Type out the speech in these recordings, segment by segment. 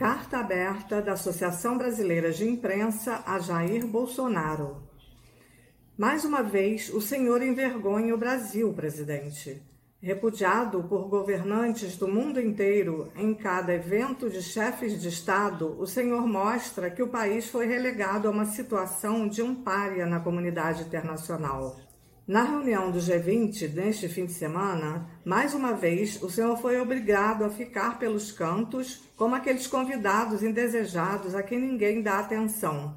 Carta aberta da Associação Brasileira de Imprensa a Jair Bolsonaro. Mais uma vez, o senhor envergonha o Brasil, presidente. Repudiado por governantes do mundo inteiro em cada evento de chefes de Estado, o senhor mostra que o país foi relegado a uma situação de um pária na comunidade internacional. Na reunião do G20 neste fim de semana, mais uma vez o senhor foi obrigado a ficar pelos cantos como aqueles convidados indesejados a quem ninguém dá atenção.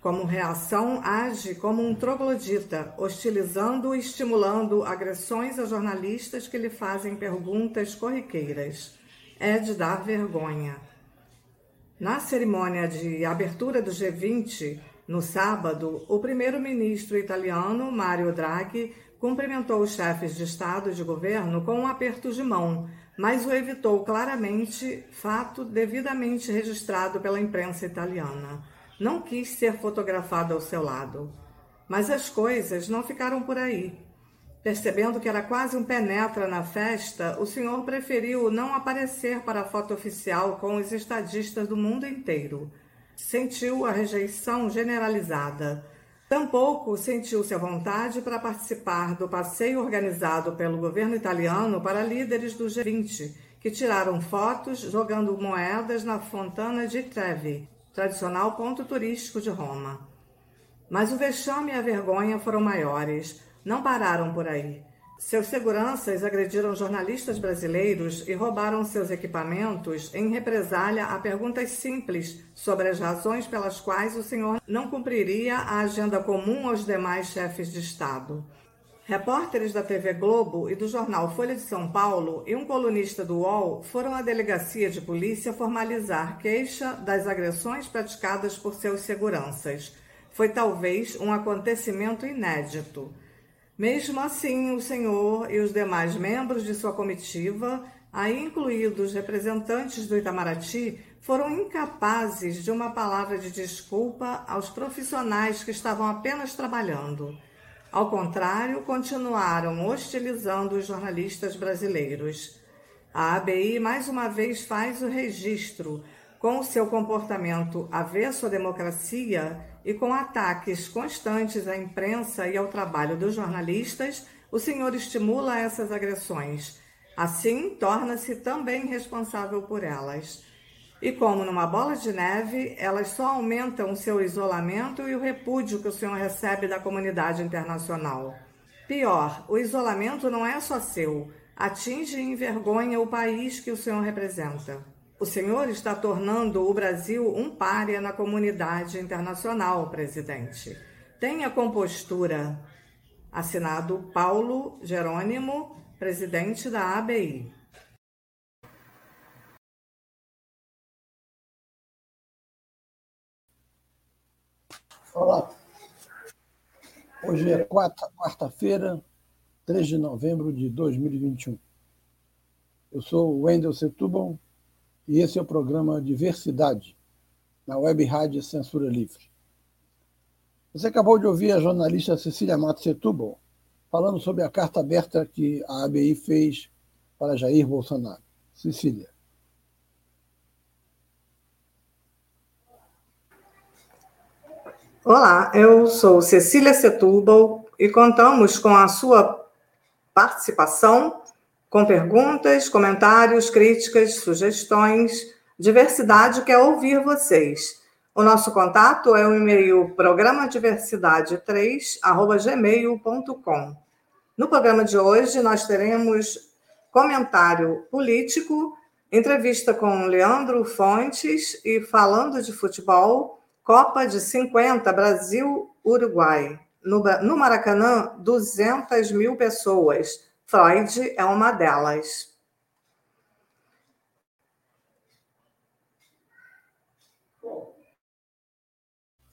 Como reação, age como um troglodita, hostilizando e estimulando agressões a jornalistas que lhe fazem perguntas corriqueiras. É de dar vergonha. Na cerimônia de abertura do G20, no sábado, o primeiro-ministro italiano, Mario Draghi, cumprimentou os chefes de Estado e de governo com um aperto de mão, mas o evitou claramente, fato devidamente registrado pela imprensa italiana. Não quis ser fotografado ao seu lado. Mas as coisas não ficaram por aí. Percebendo que era quase um penetra na festa, o senhor preferiu não aparecer para a foto oficial com os estadistas do mundo inteiro sentiu a rejeição generalizada. Tampouco sentiu-se à vontade para participar do passeio organizado pelo governo italiano para líderes do G20, que tiraram fotos jogando moedas na Fontana di Trevi, tradicional ponto turístico de Roma. Mas o vexame e a vergonha foram maiores. Não pararam por aí. Seus seguranças agrediram jornalistas brasileiros e roubaram seus equipamentos em represália a perguntas simples sobre as razões pelas quais o senhor não cumpriria a agenda comum aos demais chefes de Estado. Repórteres da TV Globo e do jornal Folha de São Paulo e um colunista do UOL foram à delegacia de polícia formalizar queixa das agressões praticadas por seus seguranças. Foi talvez um acontecimento inédito. Mesmo assim, o senhor e os demais membros de sua comitiva, aí incluídos representantes do Itamaraty, foram incapazes de uma palavra de desculpa aos profissionais que estavam apenas trabalhando. Ao contrário, continuaram hostilizando os jornalistas brasileiros. A ABI mais uma vez faz o registro, com o seu comportamento avesso à democracia e com ataques constantes à imprensa e ao trabalho dos jornalistas, o senhor estimula essas agressões. Assim, torna-se também responsável por elas. E como numa bola de neve, elas só aumentam o seu isolamento e o repúdio que o senhor recebe da comunidade internacional. Pior, o isolamento não é só seu, atinge e envergonha o país que o senhor representa. O senhor está tornando o Brasil um párea na comunidade internacional, presidente. Tenha compostura. Assinado Paulo Jerônimo, presidente da ABI. Olá. Hoje é quarta-feira, 3 de novembro de 2021. Eu sou Wendel Setúbal, e esse é o programa Diversidade, na Web Rádio Censura Livre. Você acabou de ouvir a jornalista Cecília Matos Setúbal falando sobre a carta aberta que a ABI fez para Jair Bolsonaro. Cecília. Olá, eu sou Cecília Setúbal e contamos com a sua participação com perguntas, comentários, críticas, sugestões. Diversidade quer ouvir vocês. O nosso contato é o e-mail programadiversidade3@gmail.com. No programa de hoje nós teremos comentário político, entrevista com Leandro Fontes e falando de futebol, Copa de 50 Brasil-Uruguai. No, no Maracanã, 200 mil pessoas. Freud é uma delas.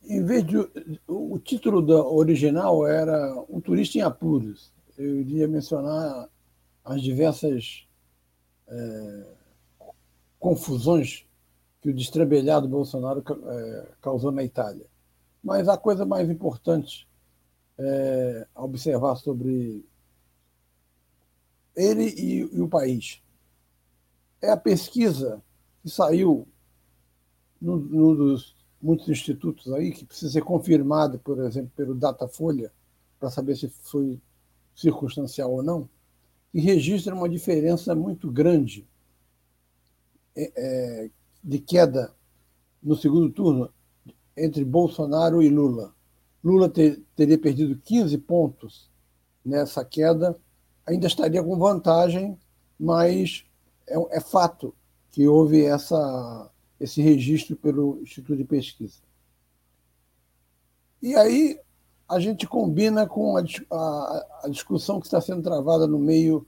Em vez de. O título da original era Um Turista em Apuros. Eu iria mencionar as diversas é, confusões que o destrambelhado Bolsonaro é, causou na Itália. Mas a coisa mais importante é, a observar sobre ele e, e, o país é a pesquisa que saiu num, dos muitos institutos aí, que precisa ser confirmada, por exemplo, pelo Datafolha, para saber se foi circunstancial ou não, que registra uma diferença muito grande é, é, de queda no segundo turno entre Bolsonaro e Lula. Lula ter, teria perdido 15 pontos nessa queda, ainda estaria com vantagem, mas é, é fato que houve essa, esse registro pelo Instituto de Pesquisa. E aí a gente combina com a, a, a discussão que está sendo travada no meio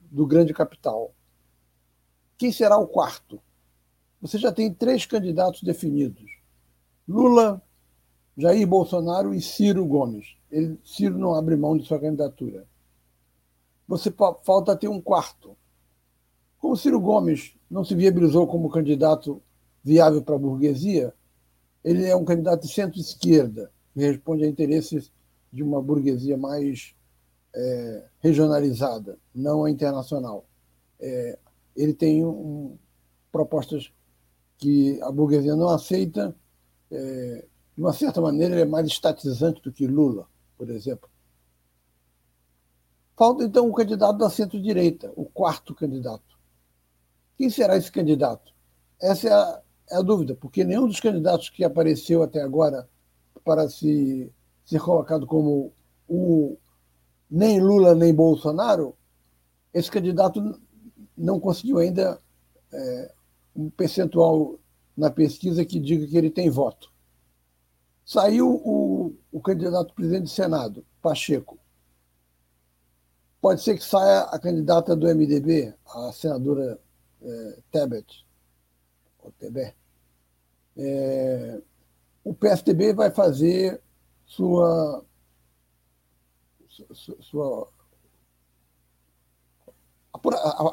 do grande capital. Quem será o quarto? Você já tem três candidatos definidos: Lula, Jair Bolsonaro e Ciro Gomes. Ele, Ciro não abre mão de sua candidatura. Você falta ter um quarto. Como Ciro Gomes não se viabilizou como candidato viável para a burguesia, ele é um candidato de centro-esquerda que responde a interesses de uma burguesia mais é, regionalizada, não a internacional. É, ele tem um, propostas que a burguesia não aceita. É, de uma certa maneira, ele é mais estatizante do que Lula, por exemplo. Falta, então, o um candidato da centro-direita, o quarto candidato. Quem será esse candidato? Essa é a, é a dúvida, porque nenhum dos candidatos que apareceu até agora para se ser colocado como o nem Lula nem Bolsonaro, esse candidato não conseguiu ainda é, um percentual na pesquisa que diga que ele tem voto. Saiu o, o candidato presidente do Senado, Pacheco. Pode ser que saia a candidata do MDB, a senadora é, Tebet, ou Tebet. É, o PSDB vai fazer sua, sua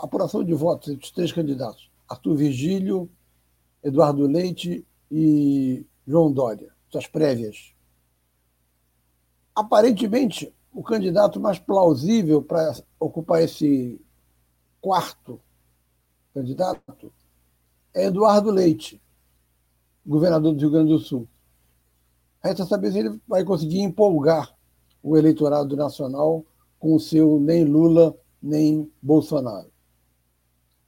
apuração de votos entre os três candidatos, Arthur Virgílio, Eduardo Leite e João Dória, suas prévias. Aparentemente, o candidato mais plausível para ocupar esse quarto candidato é Eduardo Leite, governador do Rio Grande do Sul. Resta saber se ele vai conseguir empolgar o eleitorado nacional com o seu nem Lula nem Bolsonaro.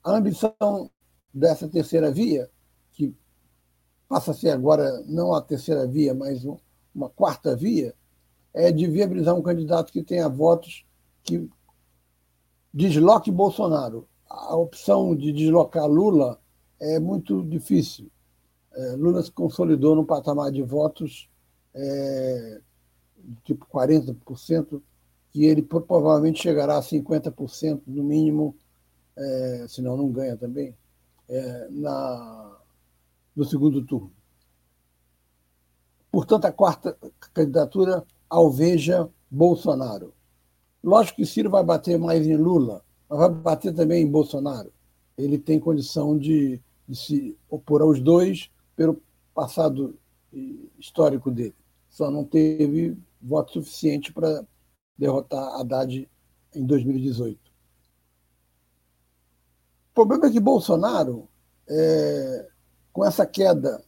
A ambição dessa terceira via, que passa a ser agora não a terceira via, mas uma quarta via, é de viabilizar um candidato que tenha votos que desloque Bolsonaro. A opção de deslocar Lula é muito difícil. É, Lula se consolidou num patamar de votos é, tipo 40%, que ele provavelmente chegará a 50% no mínimo, é, senão não ganha também, é, na, no segundo turno. Portanto, a quarta candidatura alveja Bolsonaro. Lógico que Ciro vai bater mais em Lula, mas vai bater também em Bolsonaro. Ele tem condição de, de se opor aos dois pelo passado histórico dele só não teve voto suficiente para derrotar Haddad em 2018. O problema é que Bolsonaro, é, com essa queda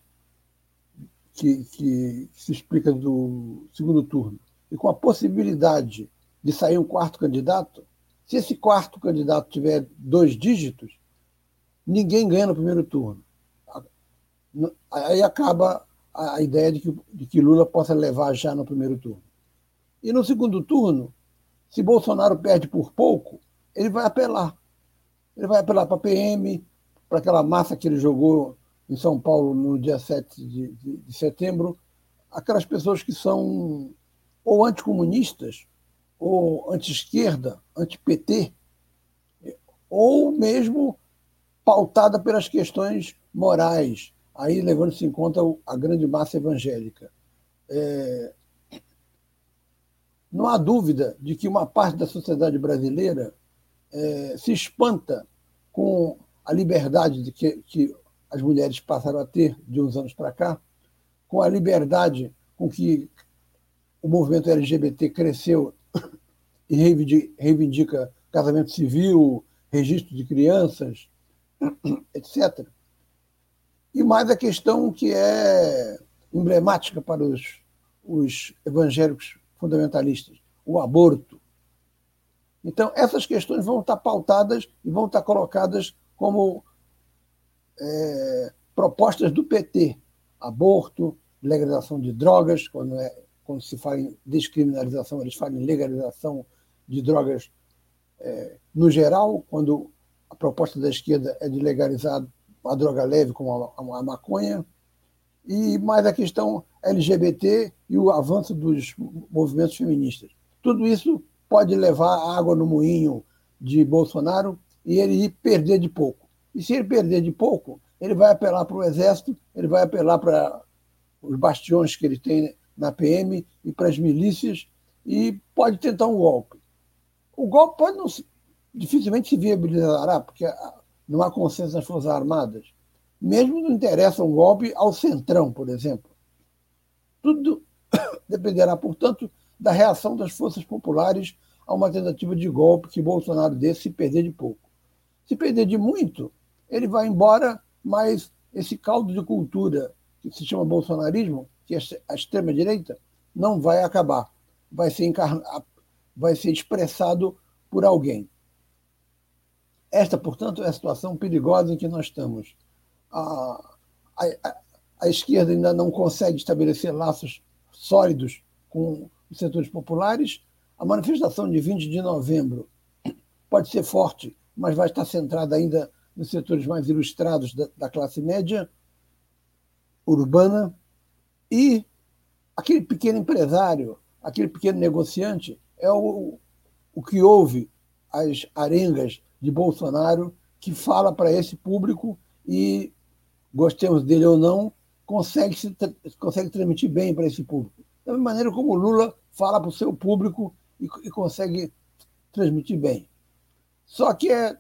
que, que, se explica do segundo turno, e com a possibilidade de sair um quarto candidato, se esse quarto candidato tiver dois dígitos, ninguém ganha no primeiro turno. Aí acaba a ideia de que, de que Lula possa levar já no primeiro turno. E no segundo turno, se Bolsonaro perde por pouco, ele vai apelar. Ele vai apelar para a PM, para aquela massa que ele jogou em São Paulo no dia 7 de, de, de setembro, aquelas pessoas que são ou anticomunistas, ou anti-esquerda, anti-PT, ou mesmo pautada pelas questões morais, aí levando-se em conta a grande massa evangélica. é, não há dúvida de que uma parte da sociedade brasileira é, se espanta com a liberdade de que, que as mulheres passaram a ter de uns anos para cá, com a liberdade com que o movimento LGBT cresceu e reivindica casamento civil, registro de crianças, etc. E mais a questão que é emblemática para os, os evangélicos fundamentalistas, o aborto. Então, essas questões vão estar pautadas e vão estar colocadas como é, propostas do PT. Aborto, legalização de drogas, quando, é, quando se fala em descriminalização, eles falam em legalização de drogas é, no geral, quando a proposta da esquerda é de legalizar a droga leve, como a, a maconha, e mais a questão LGBT e o avanço dos movimentos feministas. Tudo isso pode levar água no moinho de Bolsonaro e ele perder de pouco. E se ele perder de pouco, ele vai apelar para o Exército, ele vai apelar para os bastiões que ele tem na PM e para as milícias e pode tentar um golpe. O golpe pode não, dificilmente se viabilizará, porque não há consenso nas Forças Armadas. Mesmo não interessa um golpe ao centrão, por exemplo. Tudo dependerá, portanto, da reação das forças populares a uma tentativa de golpe que Bolsonaro dê se perder de pouco. Se perder de muito, ele vai embora, mas esse caldo de cultura que se chama bolsonarismo, que é a extrema-direita, não vai acabar. Vai ser, encarna... vai ser expressado por alguém. Esta, portanto, é a situação perigosa em que nós estamos. A, a, a esquerda ainda não consegue estabelecer laços sólidos com os setores populares. A manifestação de 20 de novembro pode ser forte, mas vai estar centrada ainda nos setores mais ilustrados da, da classe média urbana e aquele pequeno empresário, aquele pequeno negociante é o, o que ouve as arengas de Bolsonaro, que fala para esse público e, gostemos dele ou não, consegue, se, consegue transmitir bem para esse público. Da mesma maneira como Lula fala para o seu público e, e consegue transmitir bem. Só que é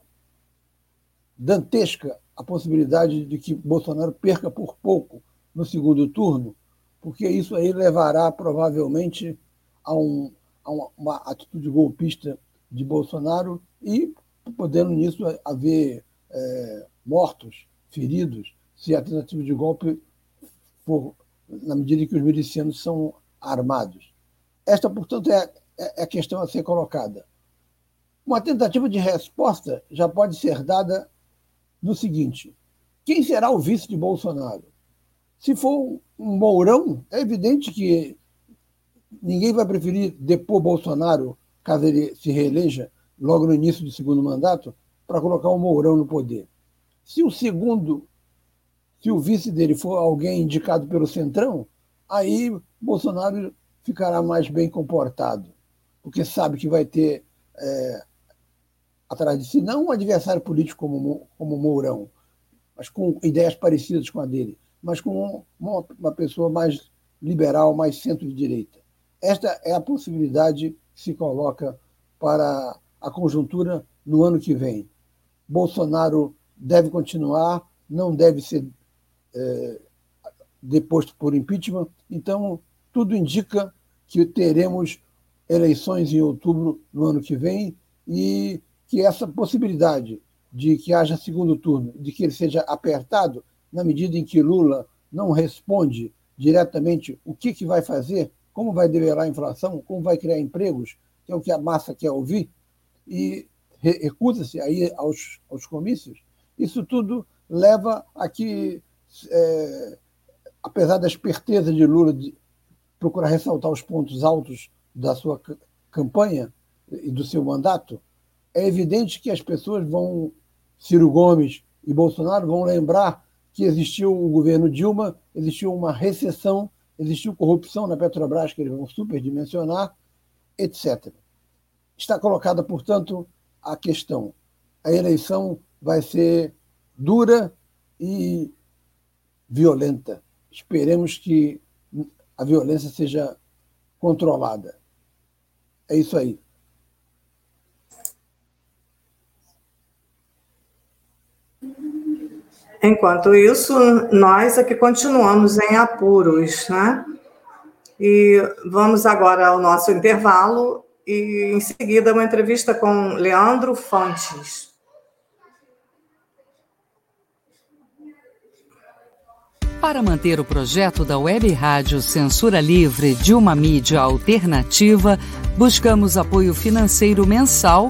dantesca a possibilidade de que Bolsonaro perca por pouco no segundo turno, porque isso aí levará provavelmente a, um, a uma, atitude golpista de Bolsonaro e podendo nisso haver é, mortos, feridos, se a tentativa de golpe for na medida em que os milicianos são armados. Esta, portanto, é, é, é a questão a ser colocada. Uma tentativa de resposta já pode ser dada no seguinte: quem será o vice de Bolsonaro? Se for um Mourão, é evidente que ninguém vai preferir depor Bolsonaro, caso ele se reeleja logo no início do segundo mandato, para colocar o Mourão no poder. Se o segundo, se o vice dele for alguém indicado pelo Centrão, aí Bolsonaro ficará mais bem comportado, porque sabe que vai ter é, atrás de si não um adversário político como, como Mourão, mas com ideias parecidas com a dele, mas com uma, uma pessoa mais liberal, mais centro-direita. Esta é a possibilidade que se coloca para a conjuntura no ano que vem. Bolsonaro deve continuar, não deve ser é, deposto por impeachment. Então, tudo indica que teremos eleições em outubro no ano que vem e que essa possibilidade de que haja segundo turno, de que ele seja apertado, na medida em que Lula não responde diretamente o que, que vai fazer, como vai develar a inflação, como vai criar empregos, que é o que a massa quer ouvir, e recusa-se aí aos, aos comícios, isso tudo leva a que, é, apesar da esperteza de Lula de procurar ressaltar os pontos altos da sua campanha e do seu mandato, é evidente que as pessoas vão, Ciro Gomes e Bolsonaro, vão lembrar que existiu o governo Dilma, existiu uma recessão, existiu corrupção na Petrobras, que eles vão superdimensionar, etc. Está colocada, portanto, a questão. A eleição vai ser dura e violenta. Esperemos que a violência seja controlada. É isso aí. Enquanto isso, nós aqui continuamos em apuros, né? E vamos agora ao nosso intervalo e em seguida uma entrevista com Leandro Fontes. Para manter o projeto da Web Rádio Censura Livre de uma mídia alternativa, buscamos apoio financeiro mensal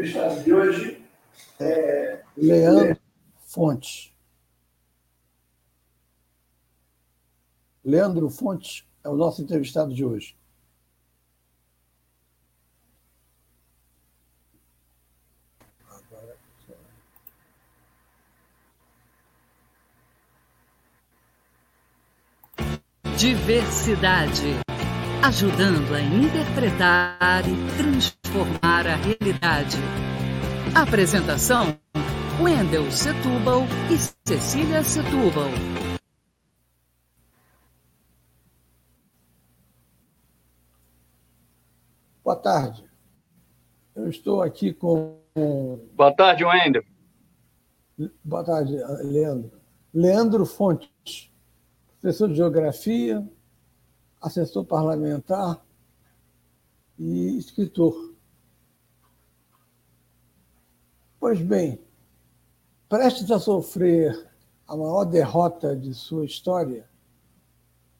Entrevistado de hoje é Leandro Fontes. Leandro Fontes é o nosso entrevistado de hoje. Diversidade. Ajudando a interpretar e transformar a realidade. Apresentação: Wendel Setúbal e Cecília Setúbal. Boa tarde. Eu estou aqui com. Boa tarde, Wendel. Boa tarde, Leandro. Leandro Fontes, professor de Geografia, assessor parlamentar e escritor. Pois bem, prestes a sofrer a maior derrota de sua história,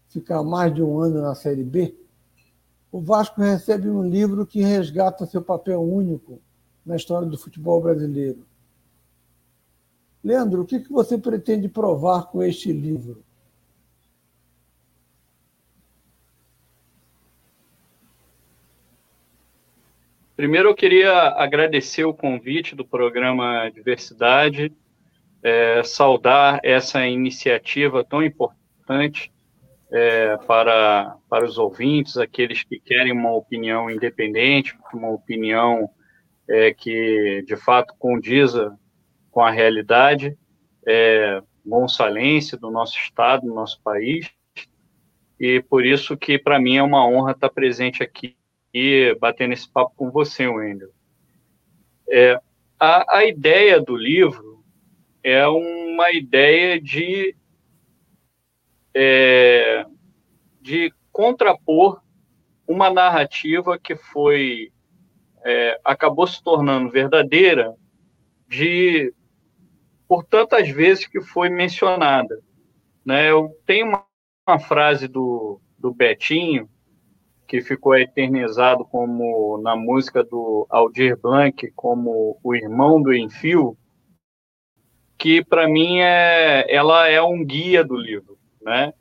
ficar mais de um ano na Série B, o Vasco recebe um livro que resgata seu papel único na história do futebol brasileiro. Leandro, o que você pretende provar com este livro? Primeiro, eu queria agradecer o convite do programa Diversidade, é, saudar essa iniciativa tão importante é, para, para os ouvintes, aqueles que querem uma opinião independente, uma opinião é, que de fato condiza com a realidade é, do nosso estado, do nosso país, e por isso que para mim é uma honra estar presente aqui e batendo esse papo com você, Wendel. É, a, a ideia do livro é uma ideia de é, de contrapor uma narrativa que foi é, acabou se tornando verdadeira de por tantas vezes que foi mencionada. Né? Eu tenho uma, uma frase do, do Betinho que ficou eternizado como na música do Aldir Blanc como o irmão do Enfio, que para mim é ela é um guia do livro né?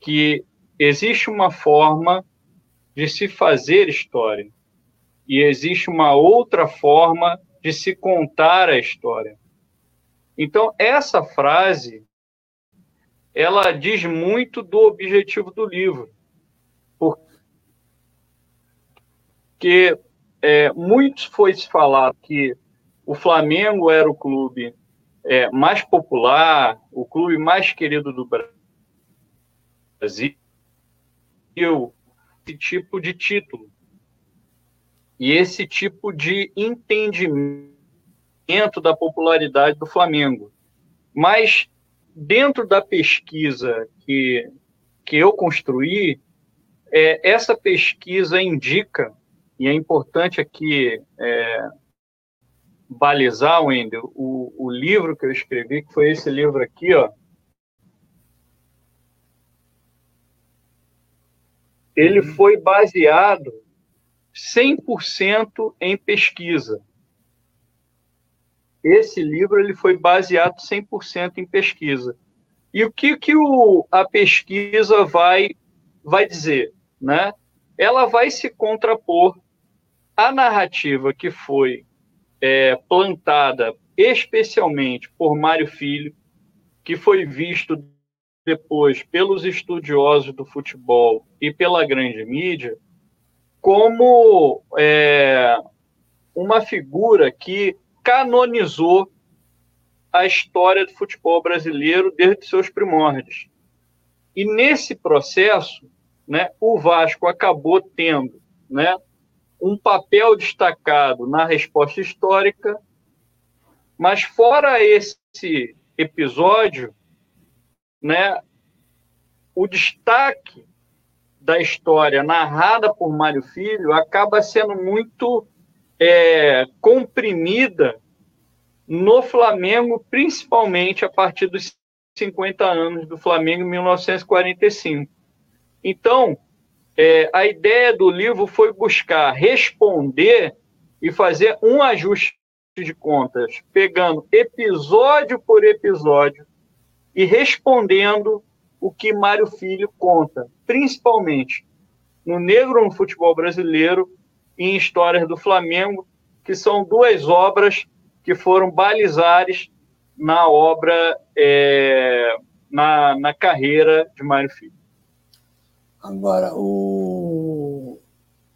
que existe uma forma de se fazer história e existe uma outra forma de se contar a história. Então, essa frase ela diz muito do objetivo do livro. Porque é, muito foi se falado que o Flamengo era o clube é, mais popular, o clube mais querido do Brasil esse tipo de título e esse tipo de entendimento da popularidade do Flamengo. Mas dentro da pesquisa que, que eu construí, é, essa pesquisa indica, e é importante aqui é, balizar, Wendel, o, o livro que eu escrevi, que foi esse livro aqui, ó. Ele uhum. foi baseado 100% em pesquisa. Esse livro ele foi baseado 100% em pesquisa. E o que, que o, a pesquisa vai, vai dizer? Né? Ela vai se contrapor à narrativa que foi é, plantada especialmente por Mário Filho, que foi visto depois pelos estudiosos do futebol e pela grande mídia, como é, uma figura que canonizou a história do futebol brasileiro desde seus primórdios. E nesse processo, né, o Vasco acabou tendo né, um papel destacado na resposta histórica, mas fora esse episódio, né, o destaque da história narrada por Mário Filho acaba sendo muito é, comprimida no Flamengo, principalmente a partir dos 50 anos do Flamengo em 1945. Então, é, a ideia do livro foi buscar responder e fazer um ajuste de contas, pegando episódio por episódio e respondendo o que Mário Filho conta, principalmente no Negro no Futebol Brasileiro e em Histórias do Flamengo, que são duas obras que foram balizares na obra, é, na, na carreira de Mário Filho. Agora, o...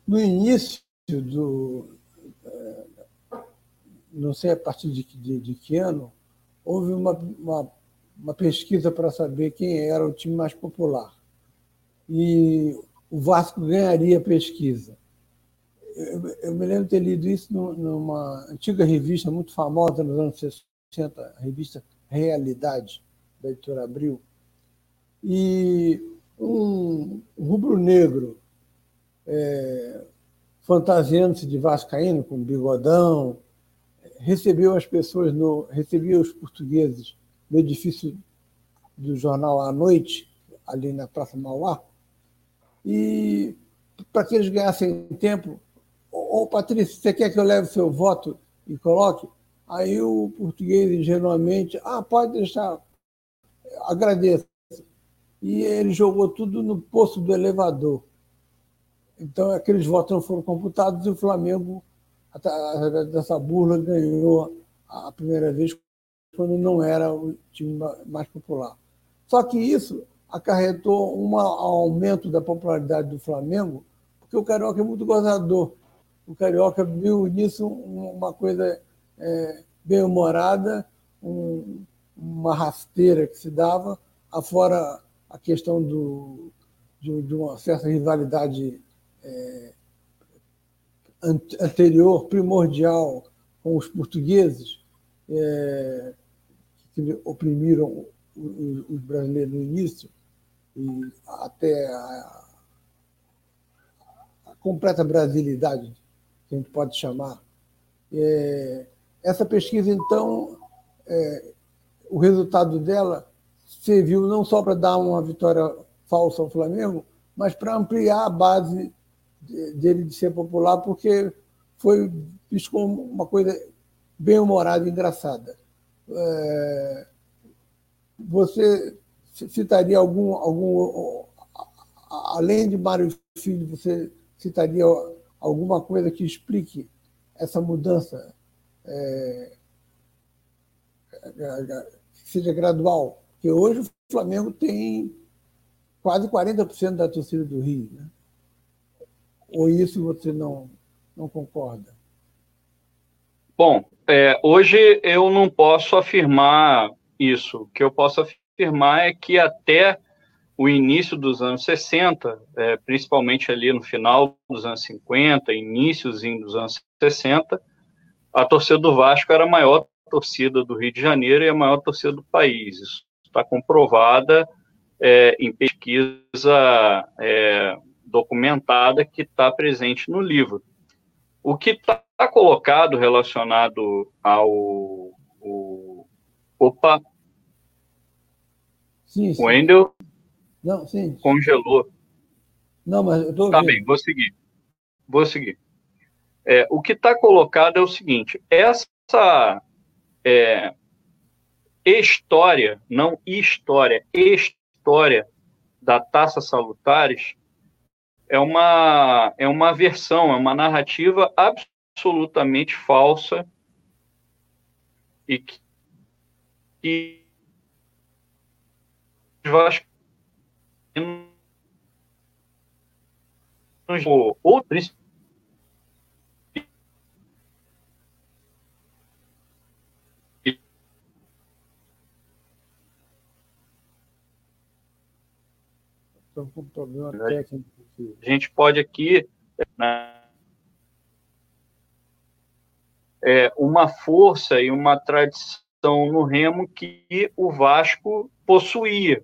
no início do. É, não sei a partir de, de, de que ano, houve uma, uma, uma pesquisa para saber quem era o time mais popular. E o Vasco ganharia a pesquisa. Eu, eu me lembro de ter lido isso numa antiga revista muito famosa nos anos 60, a revista Realidade, da editora Abril. E um rubro-negro é, fantasiando-se de vascaíno, com bigodão, recebeu as pessoas, no, recebia os portugueses no edifício do jornal à noite, ali na Praça Mauá, e para que eles ganhassem tempo, ô Patrícia, você quer que eu leve seu voto e coloque? Aí o português ingenuamente, ah, pode deixar, agradeço e ele jogou tudo no poço do elevador. Então, aqueles votos não foram computados e o Flamengo, através dessa burla, ganhou a primeira vez quando não era o time mais popular. Só que isso acarretou um aumento da popularidade do Flamengo, porque o Carioca é muito gozador. O Carioca viu nisso uma coisa é, bem-humorada, um, uma rasteira que se dava, afora a questão do, de, de uma certa rivalidade é, anterior, primordial, com os portugueses, é, que oprimiram os brasileiros no início, e até a, a completa brasilidade, que a gente pode chamar. É, essa pesquisa, então, é, o resultado dela serviu não só para dar uma vitória falsa ao Flamengo, mas para ampliar a base dele de ser popular, porque foi visto uma coisa bem humorada e engraçada. É... Você citaria algum, algum. Além de Mário Filho, você citaria alguma coisa que explique essa mudança é... que seja gradual? Porque hoje o Flamengo tem quase 40% da torcida do Rio. Né? Ou isso você não, não concorda? Bom, é, hoje eu não posso afirmar isso. O que eu posso afirmar é que até o início dos anos 60, é, principalmente ali no final dos anos 50, iníciozinho dos anos 60, a torcida do Vasco era a maior torcida do Rio de Janeiro e a maior torcida do país. Isso está comprovada é, em pesquisa é, documentada que está presente no livro. O que está colocado relacionado ao. O, opa! Sim, sim. O Wendel Não, sim. congelou. Não, mas eu estou. Tá bem, vou seguir. Vou seguir. É, o que está colocado é o seguinte: essa é, história, não história, história da taça salutares é uma, é uma versão, é uma narrativa absolutamente falsa e que, que outros Estão com problema técnico. A gente pode aqui né, é, uma força e uma tradição no remo que o Vasco possuía.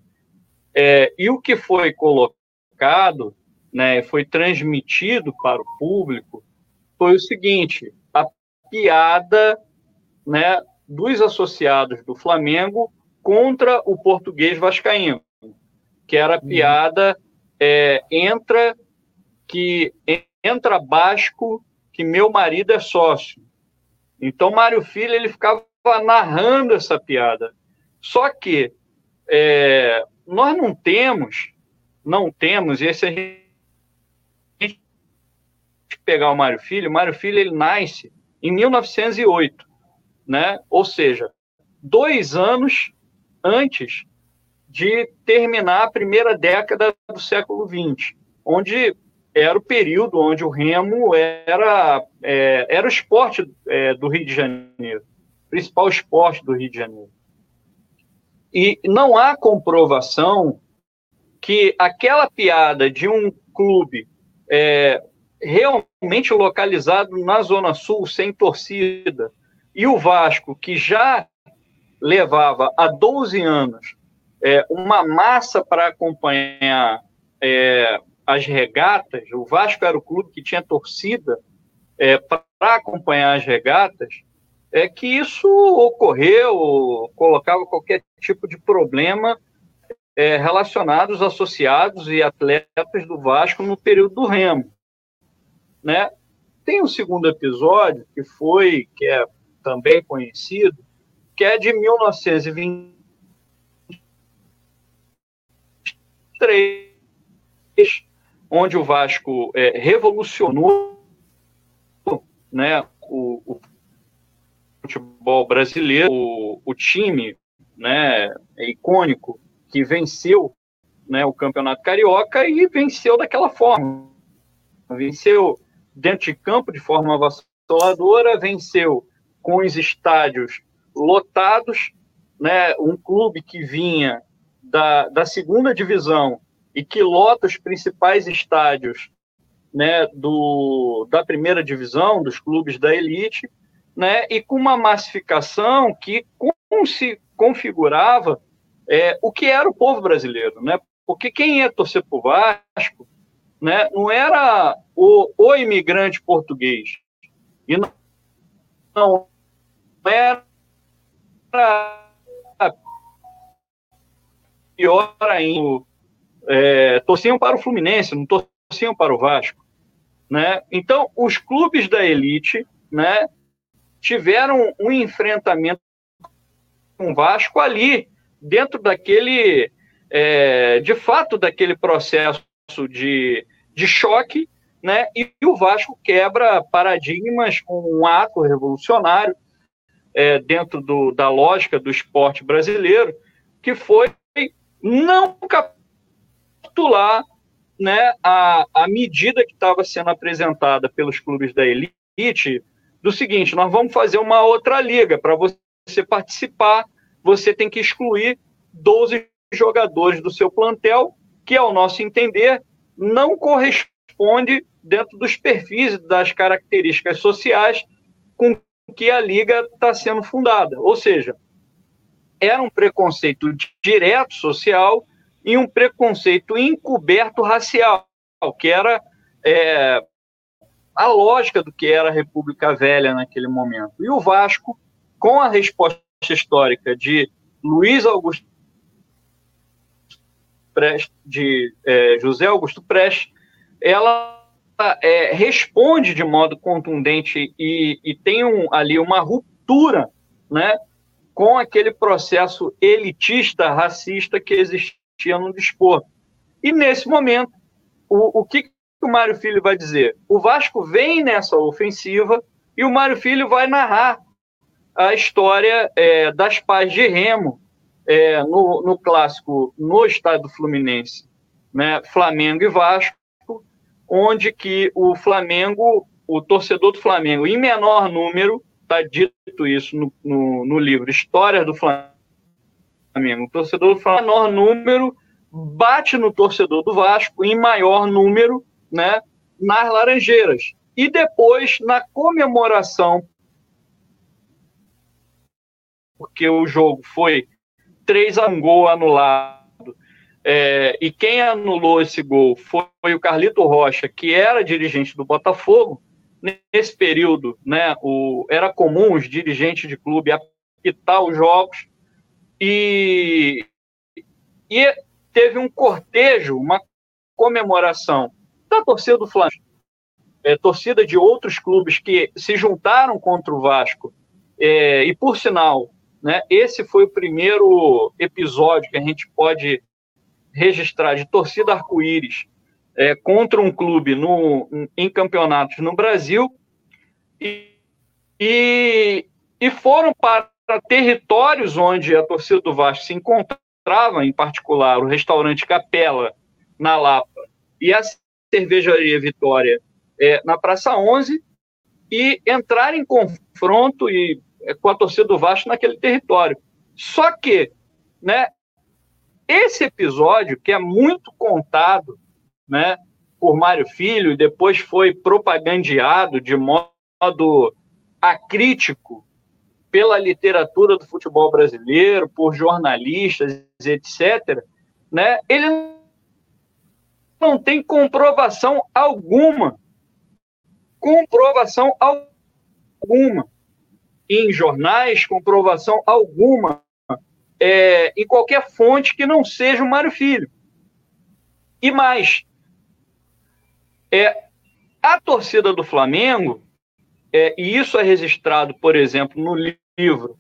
É, e o que foi colocado, né, foi transmitido para o público, foi o seguinte: a piada né, dos associados do Flamengo contra o português vascaíno, que era a uhum. piada é, entra que entra Basco que meu marido é sócio. Então Mário Filho ele ficava narrando essa piada. Só que é, nós não temos, não temos, e esse a gente pegar o Mário Filho, o Mário Filho ele nasce em 1908, né? Ou seja, dois anos antes de terminar a primeira década do século XX, onde era o período onde o remo era, é, era o esporte é, do Rio de Janeiro, principal esporte do Rio de Janeiro. E não há comprovação que aquela piada de um clube é, realmente localizado na Zona Sul, sem torcida, e o Vasco, que já levava há 12 anos é, uma massa para acompanhar é, as regatas. O Vasco era o clube que tinha torcida é, para acompanhar as regatas. É que isso ocorreu, colocava qualquer tipo de problema é, relacionados, associados e atletas do Vasco no período do Remo, né? Tem um segundo episódio que foi, que é também conhecido, que é de 1920 onde o Vasco é, revolucionou né, o, o, futebol brasileiro, o, o time né, é icônico que venceu né, o Campeonato Carioca e venceu daquela forma. Venceu dentro de campo de forma avassaladora, venceu com os estádios lotados, né, um clube que vinha da, da segunda divisão e que lota os principais estádios né, do, da primeira divisão, dos clubes da elite, né, e com uma massificação que se configurava é, o que era o povo brasileiro, né? Porque quem ia torcer para o Vasco né, não era o, o imigrante português, e não, não era pior ainda, é, torciam para o Fluminense, não torciam para o Vasco. Né? Então, os clubes da elite né, tiveram um enfrentamento com o Vasco ali, dentro daquele, é, de fato, daquele processo de, de choque, né? e o Vasco quebra paradigmas com um ato revolucionário é, dentro do, da lógica do esporte brasileiro, que foi não capitular né, a, a medida que estava sendo apresentada pelos clubes da elite do seguinte: nós vamos fazer uma outra liga. Para você participar, você tem que excluir 12 jogadores do seu plantel, que, ao nosso entender, não corresponde dentro dos perfis das características sociais com que a liga está sendo fundada. Ou seja, era um preconceito direto social e um preconceito encoberto racial, que era é, a lógica do que era a República Velha naquele momento. E o Vasco, com a resposta histórica de Luiz Augusto Prestes, de é, José Augusto Prestes, ela é, responde de modo contundente e, e tem um, ali uma ruptura né, com aquele processo elitista, racista que existia no desporto. E nesse momento, o, o que, que o Mário Filho vai dizer? O Vasco vem nessa ofensiva e o Mário Filho vai narrar a história é, das paz de Remo é, no, no clássico no estado Fluminense, né, Flamengo e Vasco, onde que o Flamengo, o torcedor do Flamengo, em menor número, está dito isso no, no, no, livro Histórias do Flamengo, o torcedor do Flamengo, menor número, bate no torcedor do Vasco, em maior número, né, nas Laranjeiras. E depois, na comemoração, porque o jogo foi 3 a 1 gol anulado, é, e quem anulou esse gol foi o Carlito Rocha, que era dirigente do Botafogo. Nesse período, né, o, era comum os dirigentes de clube apitar os jogos e, e teve um cortejo, uma comemoração da torcida do Flamengo, é, torcida de outros clubes que se juntaram contra o Vasco. É, e por sinal, né, esse foi o primeiro episódio que a gente pode registrar de torcida arco-íris é, contra um clube no, em campeonatos no Brasil e, e, foram para territórios onde a torcida do Vasco se encontrava, em particular o restaurante Capela, na Lapa, e a cervejaria Vitória é, na Praça 11, e entrar em confronto e, é, com a torcida do Vasco naquele território. Só que né, esse episódio, que é muito contado né, por Mário Filho e depois foi propagandeado de modo acrítico pela literatura do futebol brasileiro, por jornalistas, etc., né, ele não tem comprovação alguma. Comprovação alguma. Em jornais, comprovação alguma é, em qualquer fonte que não seja o Mário Filho. E mais, é, a torcida do Flamengo, é, e isso é registrado, por exemplo, no livro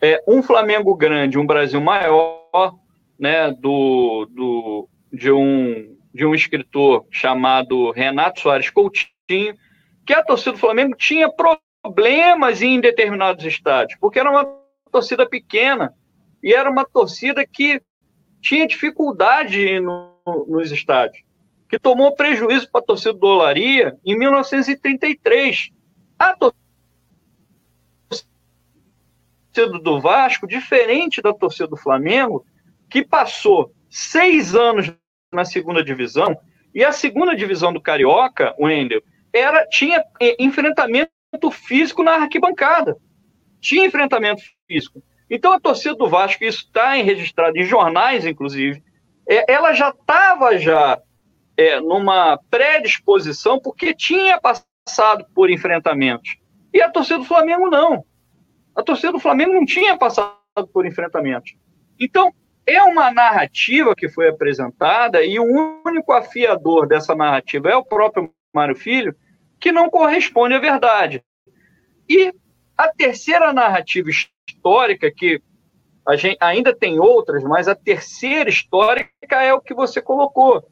é, Um Flamengo Grande, um Brasil Maior, né, do, do, de, um, de um escritor chamado Renato Soares Coutinho, que a torcida do Flamengo tinha problemas em determinados estádios, porque era uma torcida pequena, e era uma torcida que tinha dificuldade no, nos estádios, que tomou prejuízo para a torcida do Olaria em 1933. A torcida do Vasco, diferente da torcida do Flamengo, que passou seis anos na segunda divisão, e a segunda divisão do Carioca, Wendel, era, tinha enfrentamento físico na arquibancada. Tinha enfrentamento físico. Então a torcida do Vasco, isso está registrado em jornais, inclusive, é, ela já estava já é, numa predisposição porque tinha passado por enfrentamentos. E a torcida do Flamengo não. A torcida do Flamengo não tinha passado por enfrentamentos. Então, é uma narrativa que foi apresentada e o único afiador dessa narrativa é o próprio Mário Filho, que não corresponde à verdade. E a terceira narrativa histórica, que a gente ainda tem outras, mas a terceira histórica é o que você colocou,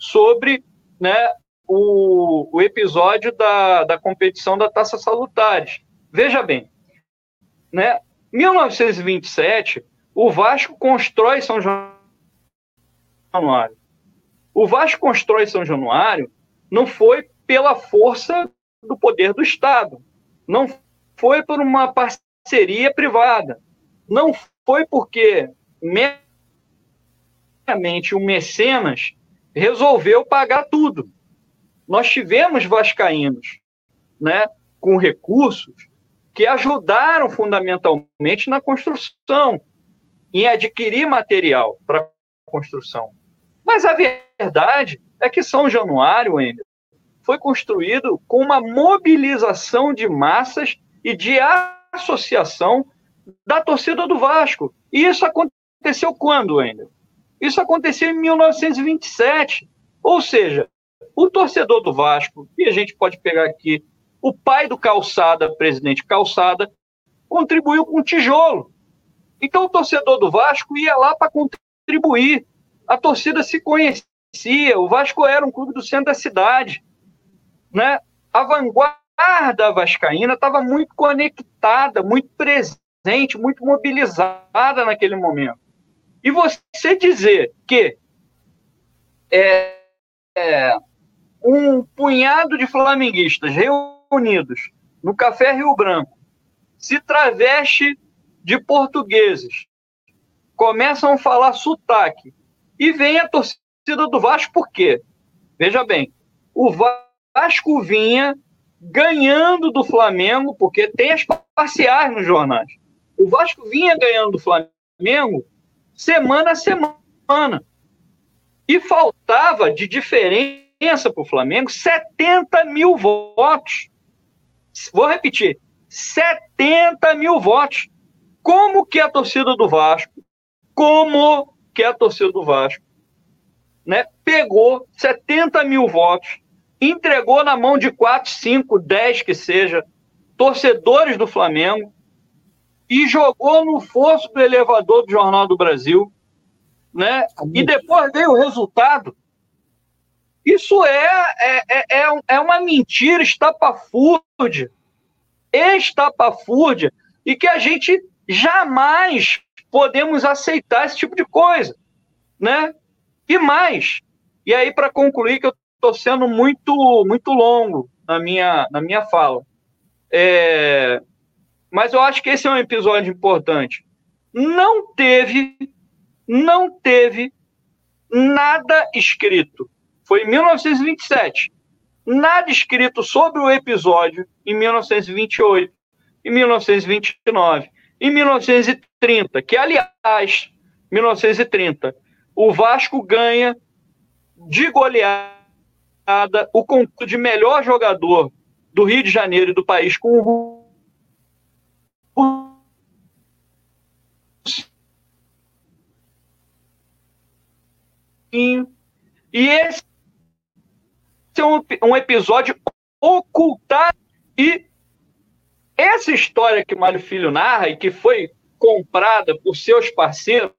sobre né, o, o episódio da, da competição da Taça Salutares. Veja bem, né, 1927, o Vasco constrói São Januário. O Vasco constrói São Januário não foi pela força do poder do Estado, não foi por uma parceria privada. Não foi porque meramente o mecenas resolveu pagar tudo. Nós tivemos vascaínos, né, com recursos que ajudaram fundamentalmente na construção, em adquirir material para construção. Mas a verdade é que São Januário, Wender, foi construído com uma mobilização de massas e de associação da torcida do Vasco. E isso aconteceu quando, Wender? Isso aconteceu em 1927. Ou seja, o torcedor do Vasco, e a gente pode pegar aqui o pai do Calçada, presidente Calçada, contribuiu com tijolo. Então o torcedor do Vasco ia lá para contribuir. A torcida se conhecia, o Vasco era um clube do centro da cidade. Né? A vanguarda vascaína estava muito conectada, muito presente, muito mobilizada naquele momento. E você dizer que é, é, um punhado de flamenguistas reunidos no Café Rio Branco se traveste de portugueses, começam a falar sotaque e vem a torcida do Vasco por quê? Veja bem, o Vasco vinha ganhando do Flamengo, porque tem as parciais nos jornais. O Vasco vinha ganhando do Flamengo semana a semana. E faltava de diferença para o Flamengo 70 mil votos. Vou repetir: 70 mil votos. Como que a torcida do Vasco, como que a torcida do Vasco, né, pegou 70 mil votos, entregou na mão de 4, 5, 10 que seja, torcedores do Flamengo, e jogou no fosso do elevador do Jornal do Brasil, né? E depois veio o resultado. Isso é, é, é, é, é uma mentira estapafúrdia. Estapafúrdia. E que a gente jamais podemos aceitar esse tipo de coisa, né? E mais. E aí, para concluir, que eu estou sendo muito, muito longo na minha, na minha fala. É, mas eu acho que esse é um episódio importante. Não teve, não teve nada escrito. Foi em 1927. Nada escrito sobre o episódio em 1928, em 1929, em 1930, que aliás, 1930, o Vasco ganha de goleada o concurso de melhor jogador do Rio de Janeiro e do país com o E esse é um, um episódio ocultado. E essa história que Mário Filho narra e que foi comprada por seus parceiros,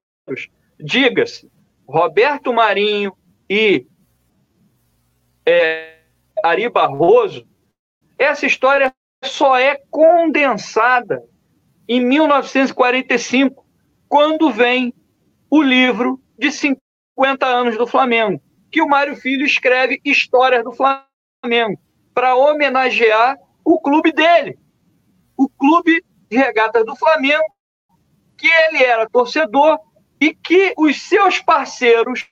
diga-se, Roberto Marinho e é, Ari Barroso, essa história só é condensada em 1945, quando vem o livro de 50 anos do Flamengo, que o Mário Filho escreve Histórias do Flamengo, para homenagear o clube dele, o clube de regatas do Flamengo, que ele era torcedor e que os seus parceiros,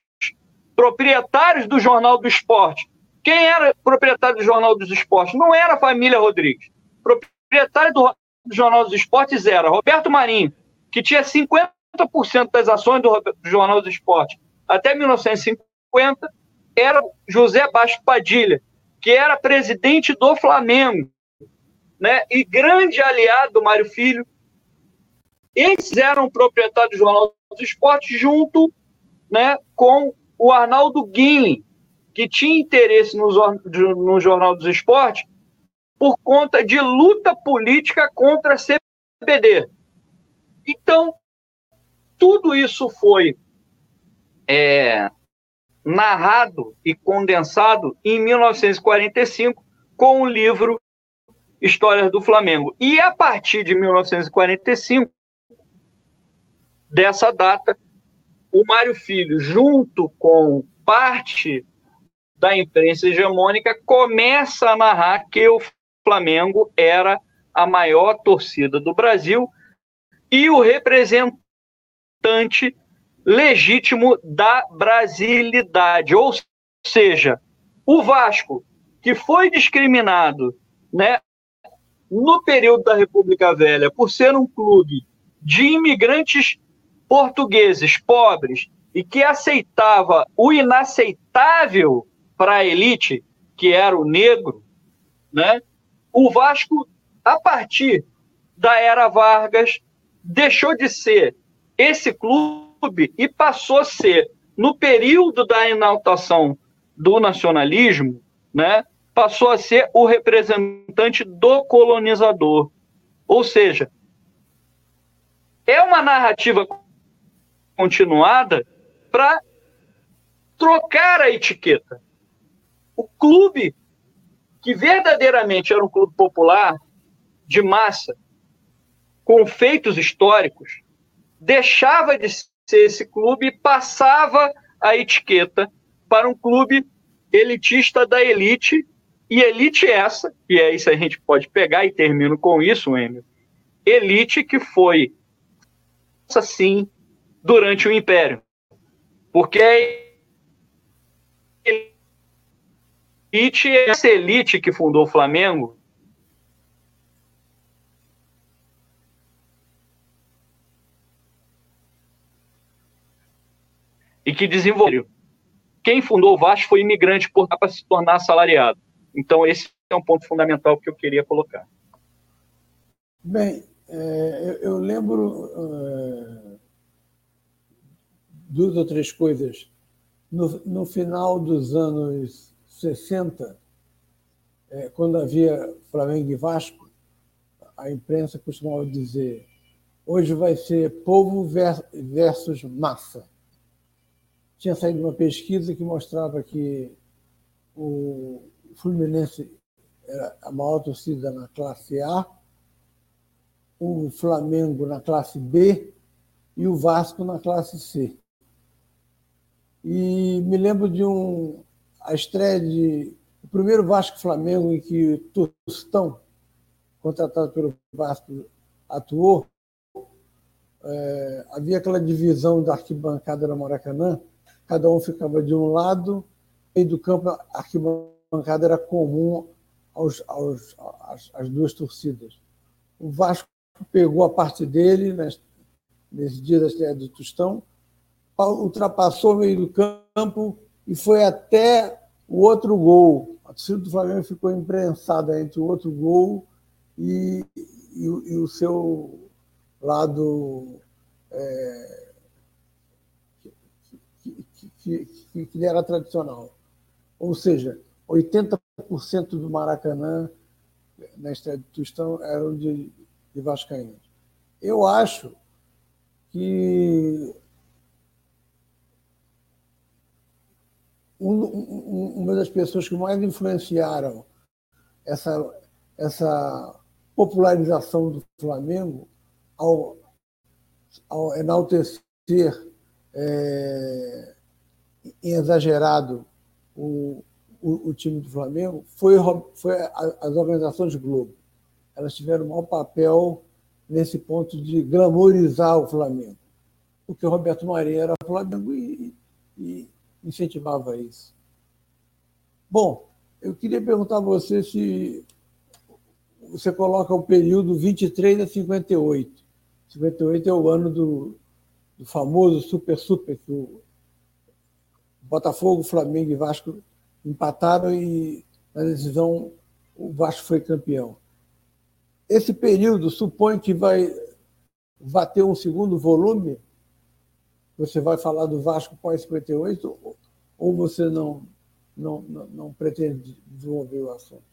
proprietários do Jornal do Esporte, quem era proprietário do Jornal dos Esportes? Não era a família Rodrigues. Proprietário do do Jornal dos Esportes era Roberto Marinho, que tinha 50% das ações do, do Jornal dos Esportes até 1950, era José Baixo Padilha, que era presidente do Flamengo, né? E grande aliado do Mário Filho. Eles eram proprietários do Jornal dos Esportes junto, né, com o Arnaldo Guinle, que tinha interesse no, no Jornal dos Esportes por conta de luta política contra a CBD. Então, tudo isso foi é, narrado e condensado em 1945 com o livro Histórias do Flamengo. E a partir de 1945, dessa data, o Mário Filho, junto com parte da imprensa hegemônica, começa a narrar que o Flamengo era a maior torcida do Brasil e o representante legítimo da brasilidade, ou seja, o Vasco, que foi discriminado, né, no período da República Velha, por ser um clube de imigrantes portugueses pobres e que aceitava o inaceitável para a elite, que era o negro, né? O Vasco, a partir da era Vargas, deixou de ser esse clube e passou a ser, no período da inaltação do nacionalismo, né, passou a ser o representante do colonizador. Ou seja, é uma narrativa continuada para trocar a etiqueta. O clube que verdadeiramente era um clube popular, de massa, com feitos históricos, deixava de ser esse clube passava a etiqueta para um clube elitista da elite, e elite essa, e é isso a gente pode pegar e termino com isso, Emil, elite que foi assim durante o Império. Porque elite, essa elite que fundou o Flamengo, e que desenvolveu. Quem fundou o Vasco foi imigrante para se tornar assalariado. Então, esse é um ponto fundamental que eu queria colocar. Bem, é, eu, eu, lembro é, duas ou três coisas. No, no final dos anos 60, é, quando havia Flamengo e Vasco, a imprensa costumava dizer: hoje vai ser povo versus massa. Tinha saído uma pesquisa que mostrava que o Fluminense era a maior torcida na classe A, o Flamengo na classe B e o Vasco na classe C. E me lembro de um, a estreia de o primeiro Vasco Flamengo em que Tostão, contratado pelo Vasco, atuou, é, havia aquela divisão da arquibancada na Maracanã, cada um ficava de um lado, e do campo a arquibancada era comum aos, aos, às, às duas torcidas. O Vasco pegou a parte dele nesse dia da estreia do Tostão, ultrapassou o meio do campo e foi até o outro gol. A torcida do Flamengo ficou imprensada entre o outro gol e, e, e o seu lado é, que, que, que, era tradicional. Ou seja, 80% do Maracanã na estreia do Tostão eram de, de Vascaínos. Eu acho que um, uma das pessoas que mais influenciaram essa, essa popularização do Flamengo ao, ao enaltecer é, exagerado o, o, o, time do Flamengo foi, foi as organizações Globo. Elas tiveram um maior papel nesse ponto de glamorizar o Flamengo. Porque o Roberto Marinho era Flamengo e, e, incentivava isso. Bom, eu queria perguntar a você se você coloca o período 23 a 58. 58 é o ano do, do famoso Super Super, que o Botafogo, Flamengo e Vasco empataram e na decisão o Vasco foi campeão. Esse período supõe que vai, vai ter um segundo volume você vai falar do Vasco pós-58 ou você não, não, não, não pretende desenvolver o assunto?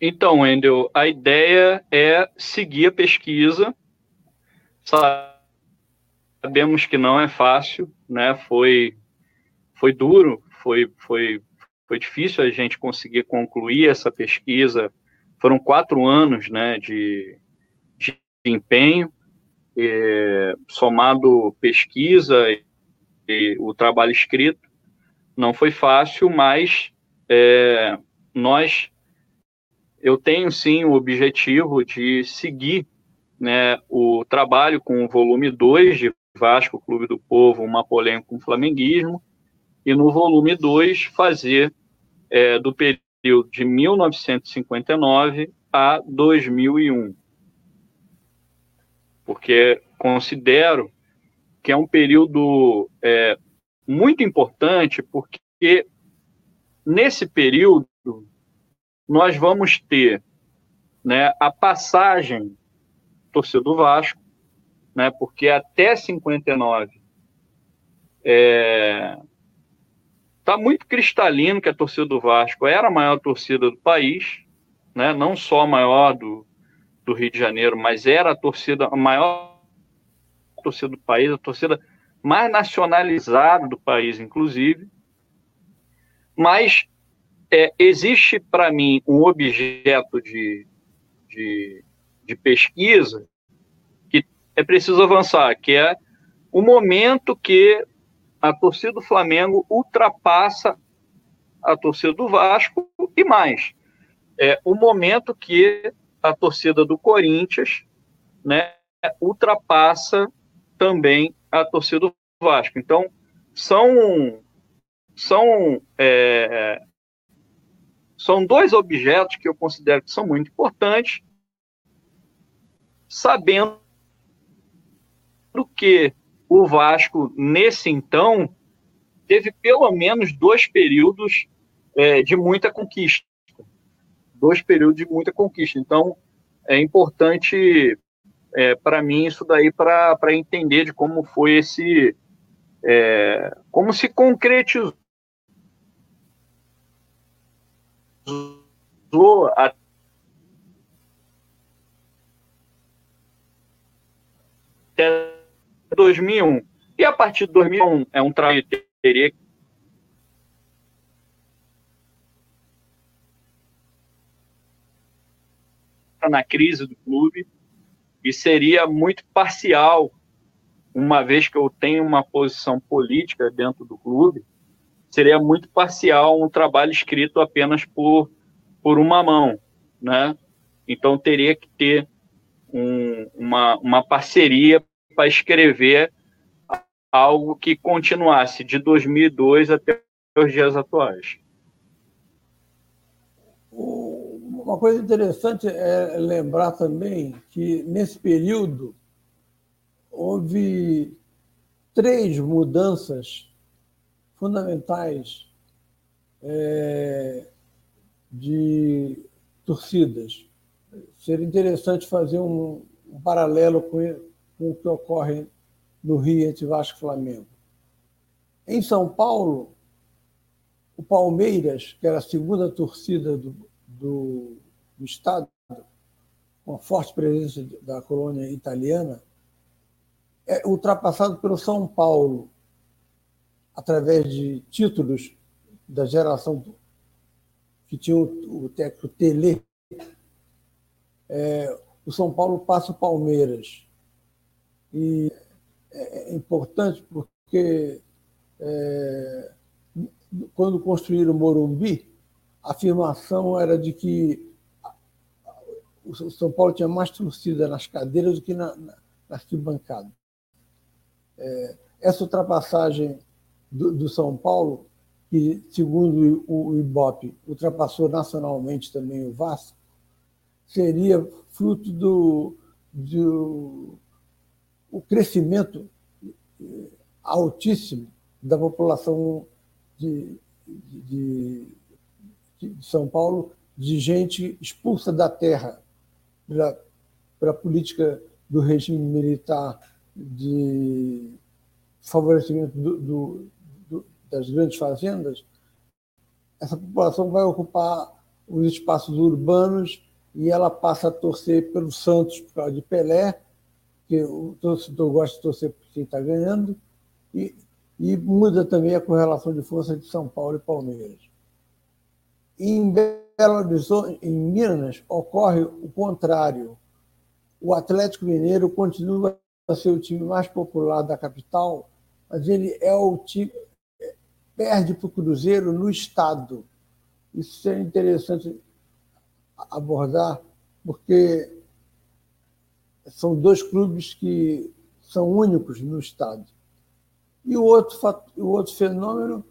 Então, Wendel, a ideia é seguir a pesquisa. Sabemos que não é fácil, né? Foi, foi duro, foi, foi, foi difícil a gente conseguir concluir essa pesquisa. Foram quatro anos né, de, de empenho é, somado pesquisa e, e, o trabalho escrito, não foi fácil, mas é, nós, eu tenho sim o objetivo de seguir né, o trabalho com o volume 2 de Vasco, Clube do Povo, uma polêmica com o flamenguismo, e no volume 2 fazer é, do período de 1959 a 2001, porque considero que é um período é, muito importante, porque nesse período nós vamos ter né, a passagem torcida do Vasco, né, porque até 59 é, tá muito cristalino que a torcida do Vasco era a maior torcida do país, né, não só a maior do, do Rio de Janeiro, mas era a torcida a maior torcida do país, a torcida mais nacionalizada do país, inclusive. Mas é, existe para mim um objeto de, de, de pesquisa é preciso avançar, que é o momento que a torcida do Flamengo ultrapassa a torcida do Vasco e mais. É o momento que a torcida do Corinthians né, ultrapassa também a torcida do Vasco. Então, são, são, é, são dois objetos que eu considero que são muito importantes, sabendo que o Vasco, nesse então, teve pelo menos dois períodos é, de muita conquista. Dois períodos de muita conquista. Então, é importante é, para mim isso daí para entender de como foi esse. É, como se concretizou até 2001. E a partir de 2001 é um trabalho que teria na crise do clube e seria muito parcial, uma vez que eu tenho uma posição política dentro do clube, seria muito parcial um trabalho escrito apenas por, por uma mão, né? Então teria que ter um, uma, uma parceria para escrever algo que continuasse de 2002 até os dias atuais. Uma coisa interessante é lembrar também que, nesse período, houve três mudanças fundamentais é, de torcidas. Seria interessante fazer um, um paralelo com, com o que ocorre no Rio entre Vasco e Flamengo. Em São Paulo, o Palmeiras, que era a segunda torcida do, do, do Estado, com a forte presença da colônia italiana, é ultrapassado pelo São Paulo, através de títulos da geração que tinha o, o técnico Tele. É, o São Paulo passa o Palmeiras. E é, é importante porque é, quando construíram o Morumbi, a afirmação era de que o São Paulo tinha mais torcida nas cadeiras do que na, na, na arquibancada. É, essa ultrapassagem do, do, São Paulo, que, segundo o, Ibope, ultrapassou nacionalmente também o Vasco, seria fruto do, do o crescimento eh, altíssimo da população de, de, de, São Paulo, de gente expulsa da terra pela, pela política do regime militar de favorecimento do, do, do, das grandes fazendas, essa população vai ocupar os espaços urbanos e ela passa a torcer pelo Santos por causa de Pelé que o torcedor gosta de torcer por quem está ganhando, e, e muda também a correlação de força de São Paulo e Palmeiras. Em Belo Horizonte, em Minas, ocorre o contrário. O Atlético Mineiro continua a ser o time mais popular da capital, mas ele é o time perde para o Cruzeiro no estado. Isso é interessante abordar, porque são dois clubes que são únicos no estado. E o outro, o outro fenômeno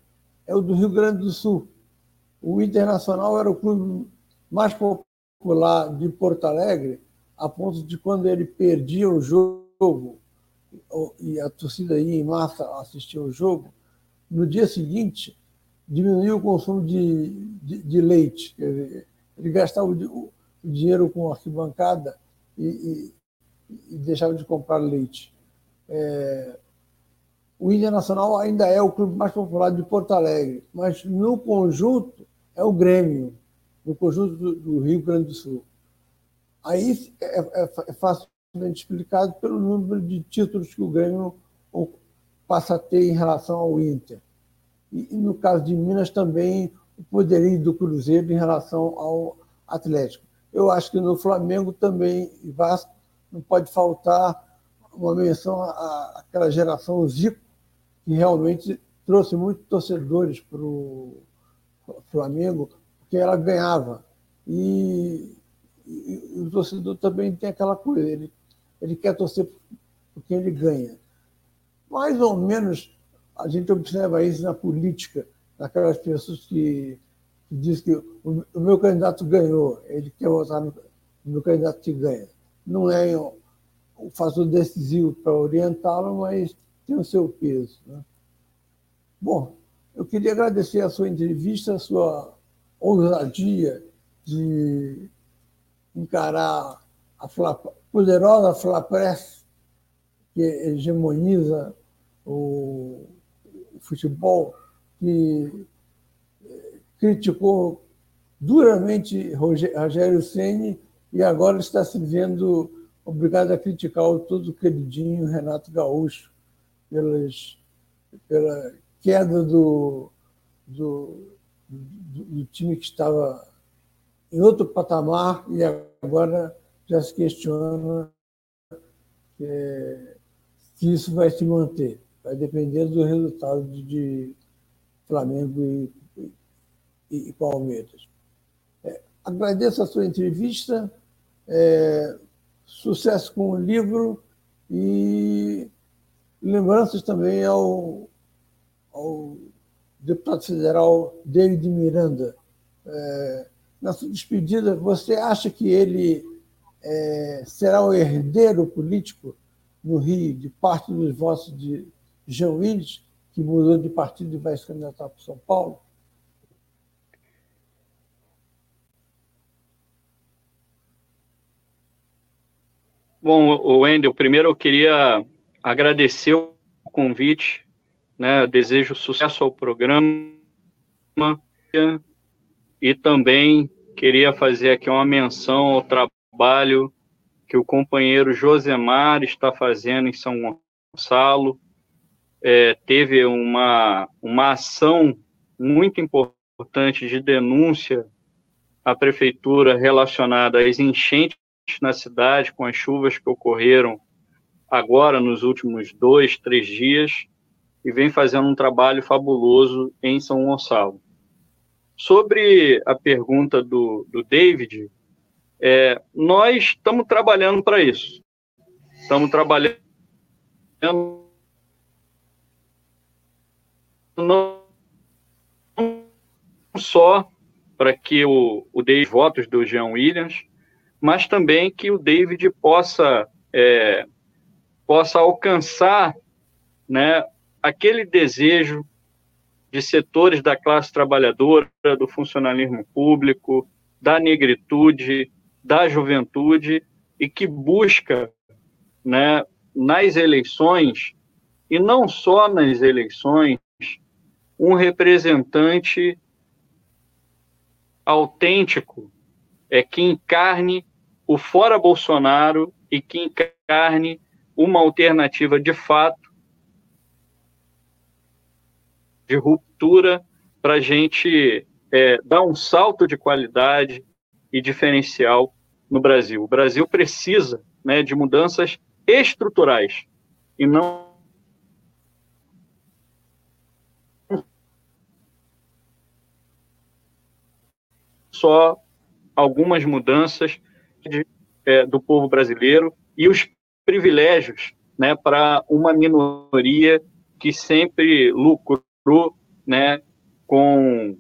é o do Rio Grande do Sul. O Internacional era o clube mais popular de Porto Alegre, a ponto de quando ele perdia o jogo e a torcida ia em massa assistir o jogo, no dia seguinte diminuiu o consumo de, de, de leite. Dizer, ele gastava o, o, dinheiro com arquibancada e, e, e, deixava de comprar leite. É, o Internacional ainda é o clube mais popular de Porto Alegre, mas no conjunto é o Grêmio, no conjunto do, do Rio Grande do Sul. Aí é, é, é facilmente explicado pelo número de títulos que o Grêmio passa a ter em relação ao Inter. E, no caso de Minas também o poderio do Cruzeiro em relação ao Atlético. Eu acho que no Flamengo também e Vasco não pode faltar uma menção àquela geração Zico, que realmente trouxe muitos torcedores para o Flamengo, porque ela ganhava. E, e, e, o torcedor também tem aquela coisa, ele, ele quer torcer por quem ele ganha. Mais ou menos a gente observa isso na política, naquelas pessoas que, que dizem que o, o, meu candidato ganhou, ele quer votar no, no meu candidato que ganha. Não é o, fator decisivo para orientá-lo, mas tem o seu peso. Né? Bom, eu queria agradecer a sua entrevista, a sua ousadia de encarar a poderosa Flapress, que hegemoniza o, futebol, que eh, criticou duramente Rogério Ceni e agora está se vendo obrigado a criticar o todo queridinho Renato Gaúcho pelas, pela queda do, do, do, do time que estava em outro patamar e agora já se questiona é, se isso vai se manter. Vai depender do resultado de, Flamengo e, e, e Palmeiras. É, agradeço a sua entrevista, é, sucesso com o livro e lembranças também ao, ao deputado federal David Miranda. É, na sua despedida, você acha que ele é, será o herdeiro político no Rio de parte dos votos de Jean Willis, que mudou de partido e vai se candidatar para São Paulo? Bom, Wendel, primeiro eu queria agradecer o convite, né? Desejo sucesso ao programa e também queria fazer aqui uma menção ao trabalho que o companheiro Josemar está fazendo em São Gonçalo, é, teve uma, uma ação muito importante de denúncia à prefeitura relacionada às enchentes na cidade, com as chuvas que ocorreram agora nos últimos dois, três dias, e vem fazendo um trabalho fabuloso em São Gonçalo. Sobre a pergunta do, do David, é, nós estamos trabalhando para isso. Estamos trabalhando não só para que o, o David votos do Jean Williams, mas também que o David possa é, possa alcançar né, aquele desejo de setores da classe trabalhadora, do funcionalismo público, da negritude, da juventude e que busca, né, nas eleições e não só nas eleições, um representante autêntico, é que encarne o fora Bolsonaro e que encarne uma alternativa de fato de ruptura para a gente é, dar um salto de qualidade e diferencial no Brasil. O Brasil precisa né, de mudanças estruturais e não só algumas mudanças é, do povo brasileiro e os privilégios né, para uma minoria que sempre lucrou né, com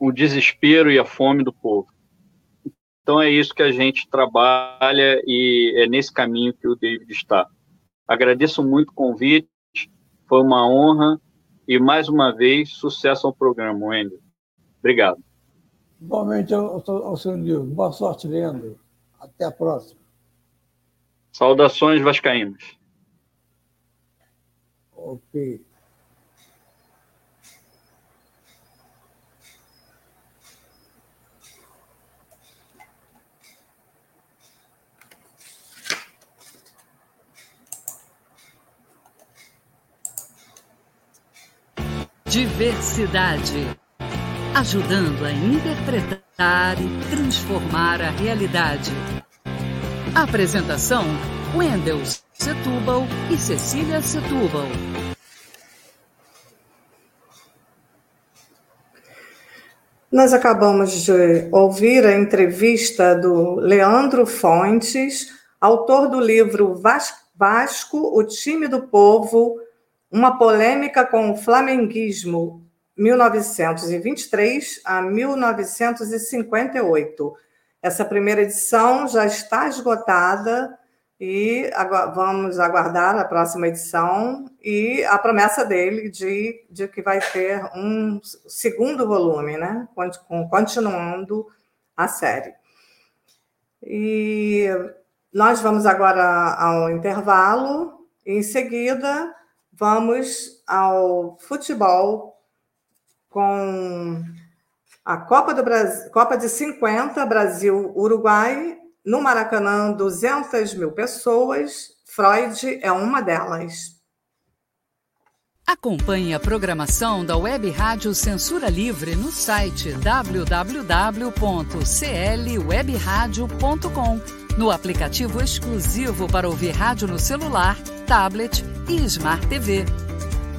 o desespero e a fome do povo. Então é isso que a gente trabalha e é nesse caminho que o David está. Agradeço muito o convite, foi uma honra e mais uma vez sucesso ao programa, Wendel. Obrigado. Igualmente ao, ao seu livro. Boa sorte, Leandro. Até a próxima. Saudações vascaínas. Ok. Diversidade. Ajudando a interpretar e transformar a realidade. Apresentação: Wendel Setúbal e Cecília Setúbal. Nós acabamos de ouvir a entrevista do Leandro Fontes, autor do livro Vasco, o time do povo, uma polêmica com o flamenguismo 1923 a 1958. Essa primeira edição já está esgotada e vamos aguardar a próxima edição e a promessa dele de, de que vai ter um segundo volume, né? Continuando a série. E nós vamos agora ao intervalo, e em seguida vamos ao futebol com a Copa do Brasil, Copa de 50, Brasil-Uruguai, no Maracanã, 200 mil pessoas. Freud é uma delas. Acompanhe a programação da Web Rádio Censura Livre no site www.clwebradio.com, no aplicativo exclusivo para ouvir rádio no celular, tablet e Smart TV.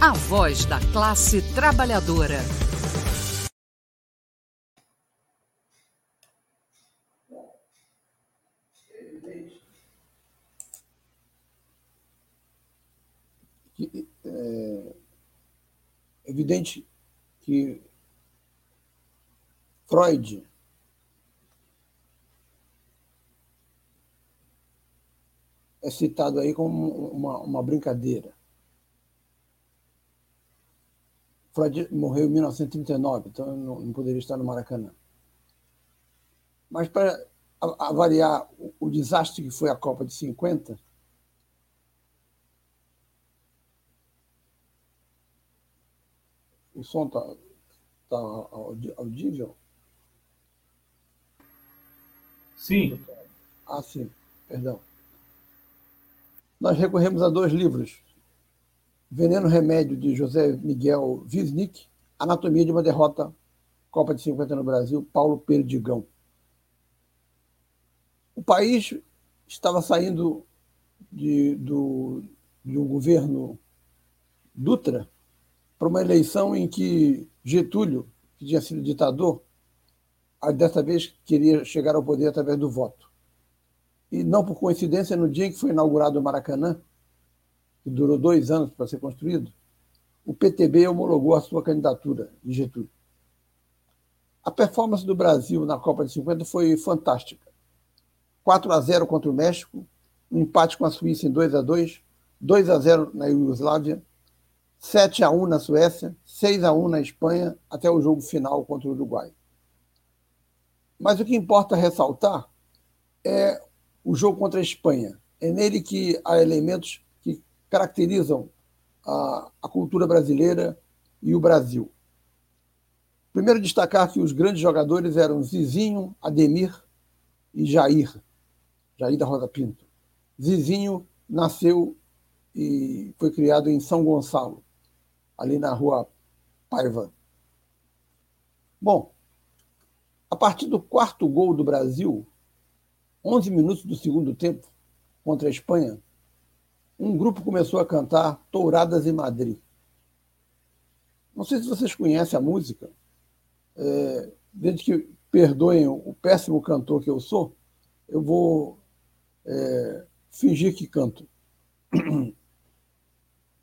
A voz da classe trabalhadora. É evidente que Freud é citado aí como uma, uma brincadeira. Freud morreu em 1939, então não, não poderia estar no Maracanã. Mas para avaliar o, o desastre que foi a Copa de 50, o som está tá audível? Sim. Ah, sim, perdão nós recorremos a dois livros: Veneno Remédio, de José Miguel Wisnik, Anatomia de uma Derrota, Copa de 50 no Brasil, Paulo Perdigão. O país estava saindo de, do, de um governo Dutra para uma eleição em que Getúlio, que tinha sido ditador, dessa vez queria chegar ao poder através do voto. E não por coincidência, no dia em que foi inaugurado o Maracanã, que durou dois anos para ser construído, o PTB homologou a sua candidatura de Getúlio. A performance do Brasil na Copa de 50 foi fantástica. 4 a 0 contra o México, um empate com a Suíça em 2 a 2, 2 a 0 na Iugoslávia, 7 a 1 na Suécia, 6 a 1 na Espanha, até o jogo final contra o Uruguai. Mas o que importa ressaltar é o jogo contra a Espanha. É nele que há elementos caracterizam a, a cultura brasileira e o Brasil. Primeiro, destacar que os grandes jogadores eram Zizinho, Ademir e Jair, Jair da Rosa Pinto. Zizinho nasceu e foi criado em São Gonçalo, ali na rua Paiva. Bom, A partir do quarto gol do Brasil, 11 minutos do segundo tempo, contra a Espanha, um grupo começou a cantar Touradas em Madrid. Não sei se vocês conhecem a música, é, desde que perdoem o péssimo cantor que eu sou, eu vou é, fingir que canto.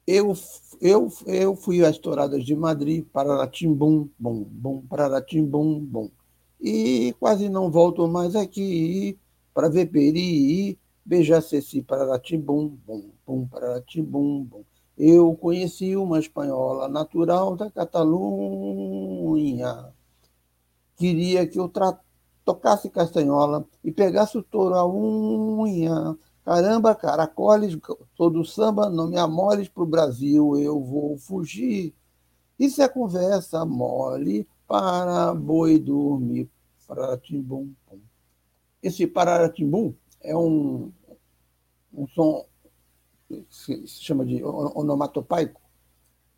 Eu, eu, eu fui às touradas de Madrid, Pararatim-bum, bum, bum, Pararatim-bum, bum. E quase não volto mais aqui para ver Peri, beijar Ceci, Pararatim-bum, bum, bum, Pararatim-bum, bum. Eu conheci uma espanhola natural da Catalunha. Queria que eu tocasse castanhola e pegasse o touro à unha. Caramba, caracoles, todo samba, não me amoles para o Brasil, eu vou fugir. Isso é conversa mole para boi dormir. Pararatimbum. Esse pararatimbum é um, um som se chama de onomatopaico,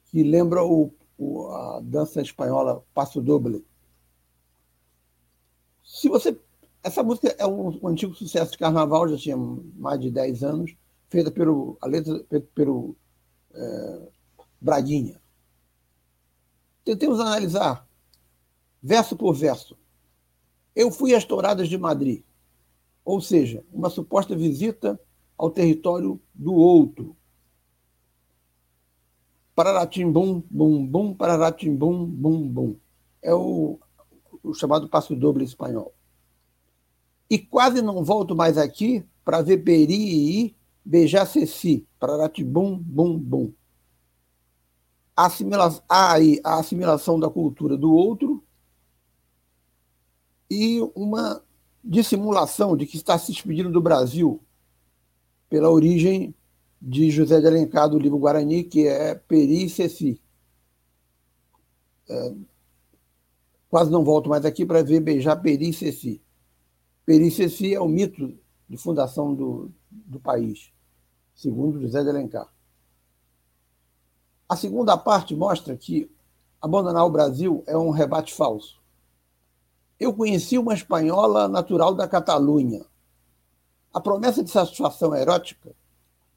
que lembra o, o, a dança espanhola Passo Doble. Se você essa música é um, um, antigo sucesso de carnaval, já tinha mais de 10 anos, feita pelo, a letra pelo é, Braguinha. Tentemos analisar, verso por verso. Eu fui às touradas de Madrid, ou seja, uma suposta visita ao território do outro. Pararatimbum, bum, bum, pararatimbum, bum, bum. É o, o chamado passo doble espanhol e quase não volto mais aqui para ver Peri e beijar Ceci, para Ratibum, bum, bum. A assimilação, há aí a assimilação da cultura do outro e uma dissimulação de que está se despedindo do Brasil pela origem de José de Alencar do livro Guarani, que é Peri e Ceci. É, quase não volto mais aqui para ver beijar Peri e Ceci. Periceci é o mito de fundação do, do país, segundo José de Alencar. A segunda parte mostra que abandonar o Brasil é um rebate falso. Eu conheci uma espanhola natural da Catalunha. A promessa de satisfação erótica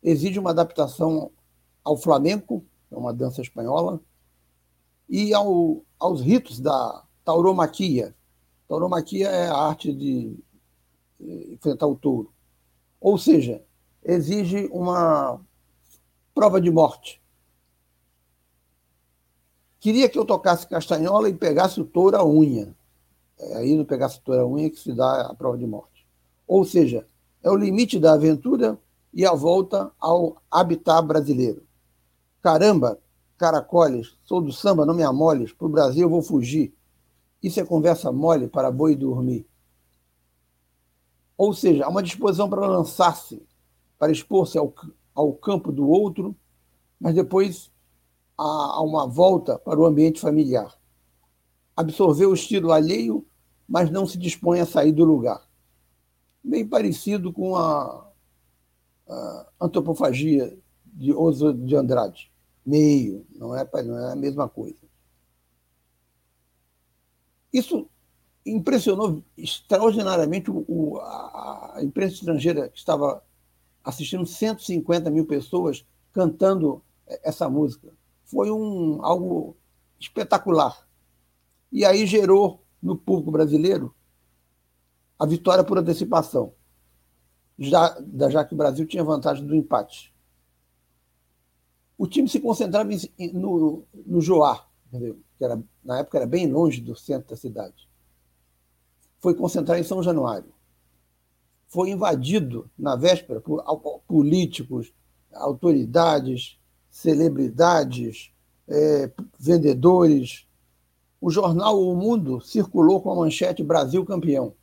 exige uma adaptação ao flamenco, é uma dança espanhola, e ao, aos ritos da tauromaquia. Tauromaquia é a arte de enfrentar o touro. Ou seja, exige uma prova de morte. Queria que eu tocasse castanhola e pegasse o touro à unha. É aí no pegasse o touro à unha que se dá a prova de morte. Ou seja, é o limite da aventura e a volta ao habitat brasileiro. Caramba, caracoles, sou do samba, não me amoles, para o Brasil eu vou fugir. Isso é conversa mole para boi dormir. Ou seja, há uma disposição para lançar-se, para expor-se ao, ao campo do outro, mas depois há uma volta para o ambiente familiar. Absorver o estilo alheio, mas não se dispõe a sair do lugar. Bem parecido com a, a antropofagia de Oso de Andrade. Meio, não é, não é a mesma coisa. Isso impressionou extraordinariamente o, a, a, imprensa estrangeira que estava assistindo 150 mil pessoas cantando essa música. Foi um, algo espetacular. E aí gerou no público brasileiro a vitória por antecipação, já, já que o Brasil tinha vantagem do empate. O time se concentrava em, no, no Joá, que era, na época era bem longe do centro da cidade foi concentrar em São Januário. Foi invadido na véspera por políticos, autoridades, celebridades, é, vendedores. O jornal O Mundo circulou com a manchete Brasil campeão.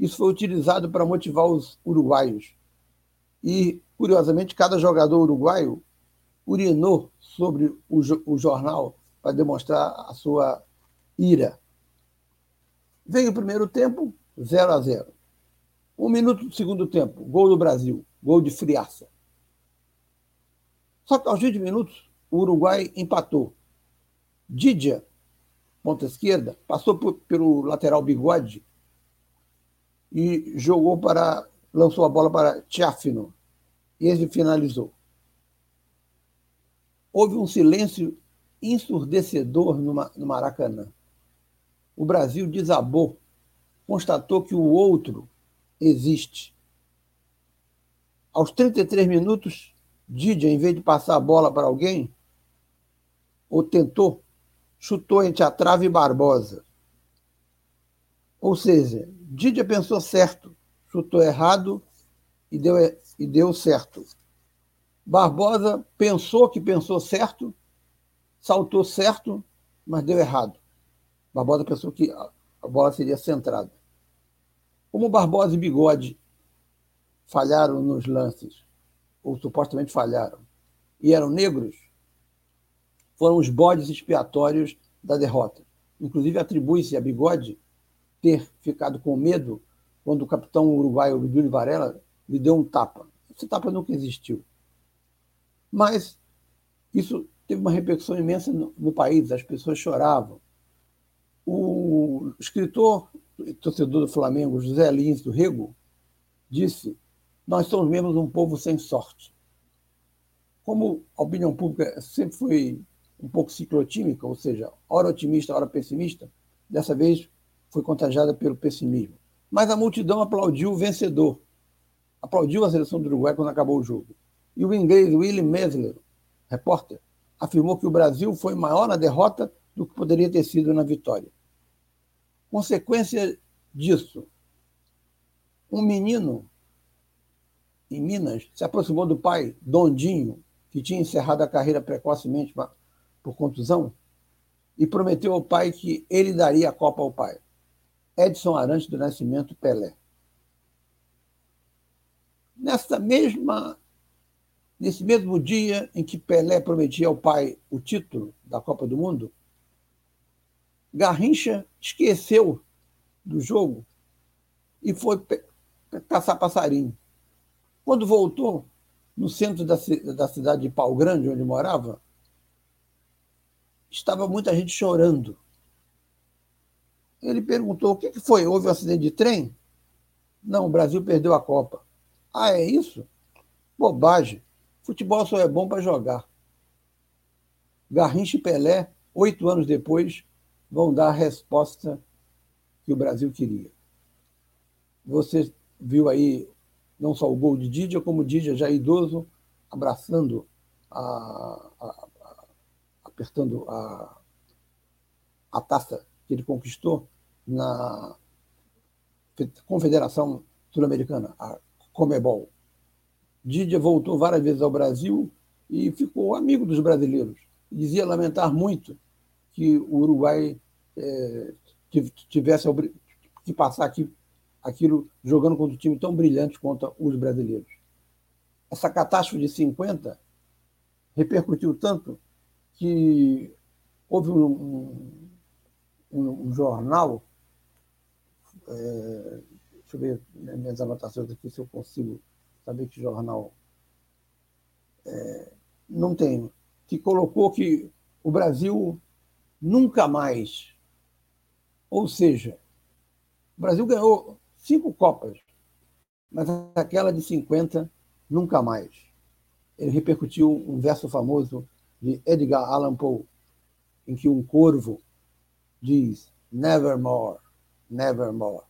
Isso foi utilizado para motivar os uruguaios. E, curiosamente, cada jogador uruguaio urinou sobre o, o jornal para demonstrar a sua ira. Veio o primeiro tempo, 0 a 0 Um minuto do segundo tempo, gol do Brasil, gol de friaça. Só que aos 20 minutos, o Uruguai empatou. Didia, ponta esquerda, passou por, pelo lateral bigode e jogou para. lançou a bola para Tiafino. E ele finalizou. Houve um silêncio ensurdecedor no Maracanã. O Brasil desabou, constatou que o outro existe. Aos 33 minutos, Didia, em vez de passar a bola para alguém, ou tentou, chutou entre a trave e Barbosa. Ou seja, Didia pensou certo, chutou errado e deu, e deu certo. Barbosa pensou que pensou certo, saltou certo, mas deu errado. Barbosa pensou que a bola seria centrada. Como Barbosa e Bigode falharam nos lances, ou supostamente falharam, e eram negros, foram os bodes expiatórios da derrota. Inclusive, atribui-se a Bigode ter ficado com medo quando o capitão uruguaio Obdúlio Varela lhe deu um tapa. Esse tapa nunca existiu. Mas isso teve uma repercussão imensa no, no país, as pessoas choravam. O escritor torcedor do Flamengo, José Lins do Rego, disse: Nós somos mesmo um povo sem sorte. Como a opinião pública sempre foi um pouco ciclotímica, ou seja, hora otimista, hora pessimista, dessa vez foi contagiada pelo pessimismo. Mas a multidão aplaudiu o vencedor, aplaudiu a seleção do Uruguai quando acabou o jogo. E o inglês Willie Mesler, repórter, afirmou que o Brasil foi maior na derrota do que poderia ter sido na vitória. Consequência disso, um menino em Minas se aproximou do pai, Dondinho, que tinha encerrado a carreira precocemente por contusão, e prometeu ao pai que ele daria a Copa ao pai. Edson Arantes do Nascimento Pelé. Nessa mesma Nesse mesmo dia em que Pelé prometia ao pai o título da Copa do Mundo, Garrincha esqueceu do jogo e foi caçar passarinho. Quando voltou, no centro da, da cidade de Pau Grande, onde morava, estava muita gente chorando. Ele perguntou: o que foi? Houve um acidente de trem? Não, o Brasil perdeu a Copa. Ah, é isso? Bobagem. Futebol só é bom para jogar. Garrincha e Pelé, oito anos depois, vão dar a resposta que o Brasil queria. Você viu aí não só o gol de Didia, como Didia já idoso, abraçando, a, a, a, apertando a taça que ele conquistou na Confederação Sul-Americana, a Comebol. Didia voltou várias vezes ao Brasil e ficou amigo dos brasileiros. Dizia lamentar muito que o Uruguai é, tivesse que passar aqui, aquilo jogando contra um time tão brilhante quanto os brasileiros. Essa catástrofe de 50 repercutiu tanto que houve um, um, um jornal, é, deixa eu ver minhas anotações aqui se eu consigo saber que jornal é, não tem, que colocou que o Brasil nunca mais, ou seja, o Brasil ganhou cinco Copas, mas aquela de 50 nunca mais. Ele repercutiu um verso famoso de Edgar Allan Poe, em que um corvo diz Nevermore, nevermore,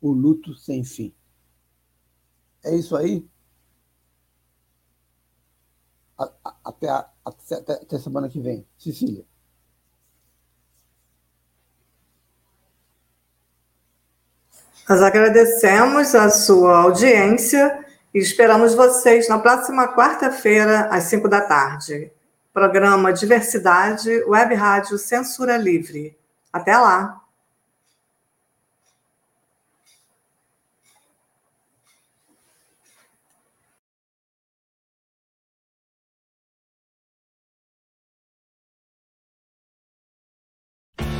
o luto sem fim. É isso aí. Até, a, até, até semana que vem. Cecília. Nós agradecemos a sua audiência e esperamos vocês na próxima quarta-feira, às cinco da tarde. Programa Diversidade, Web Rádio Censura Livre. Até lá!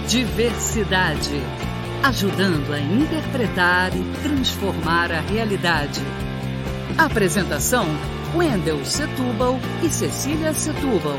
Diversidade. Ajudando a interpretar e transformar a realidade. Apresentação: Wendel Setúbal e Cecília Setúbal.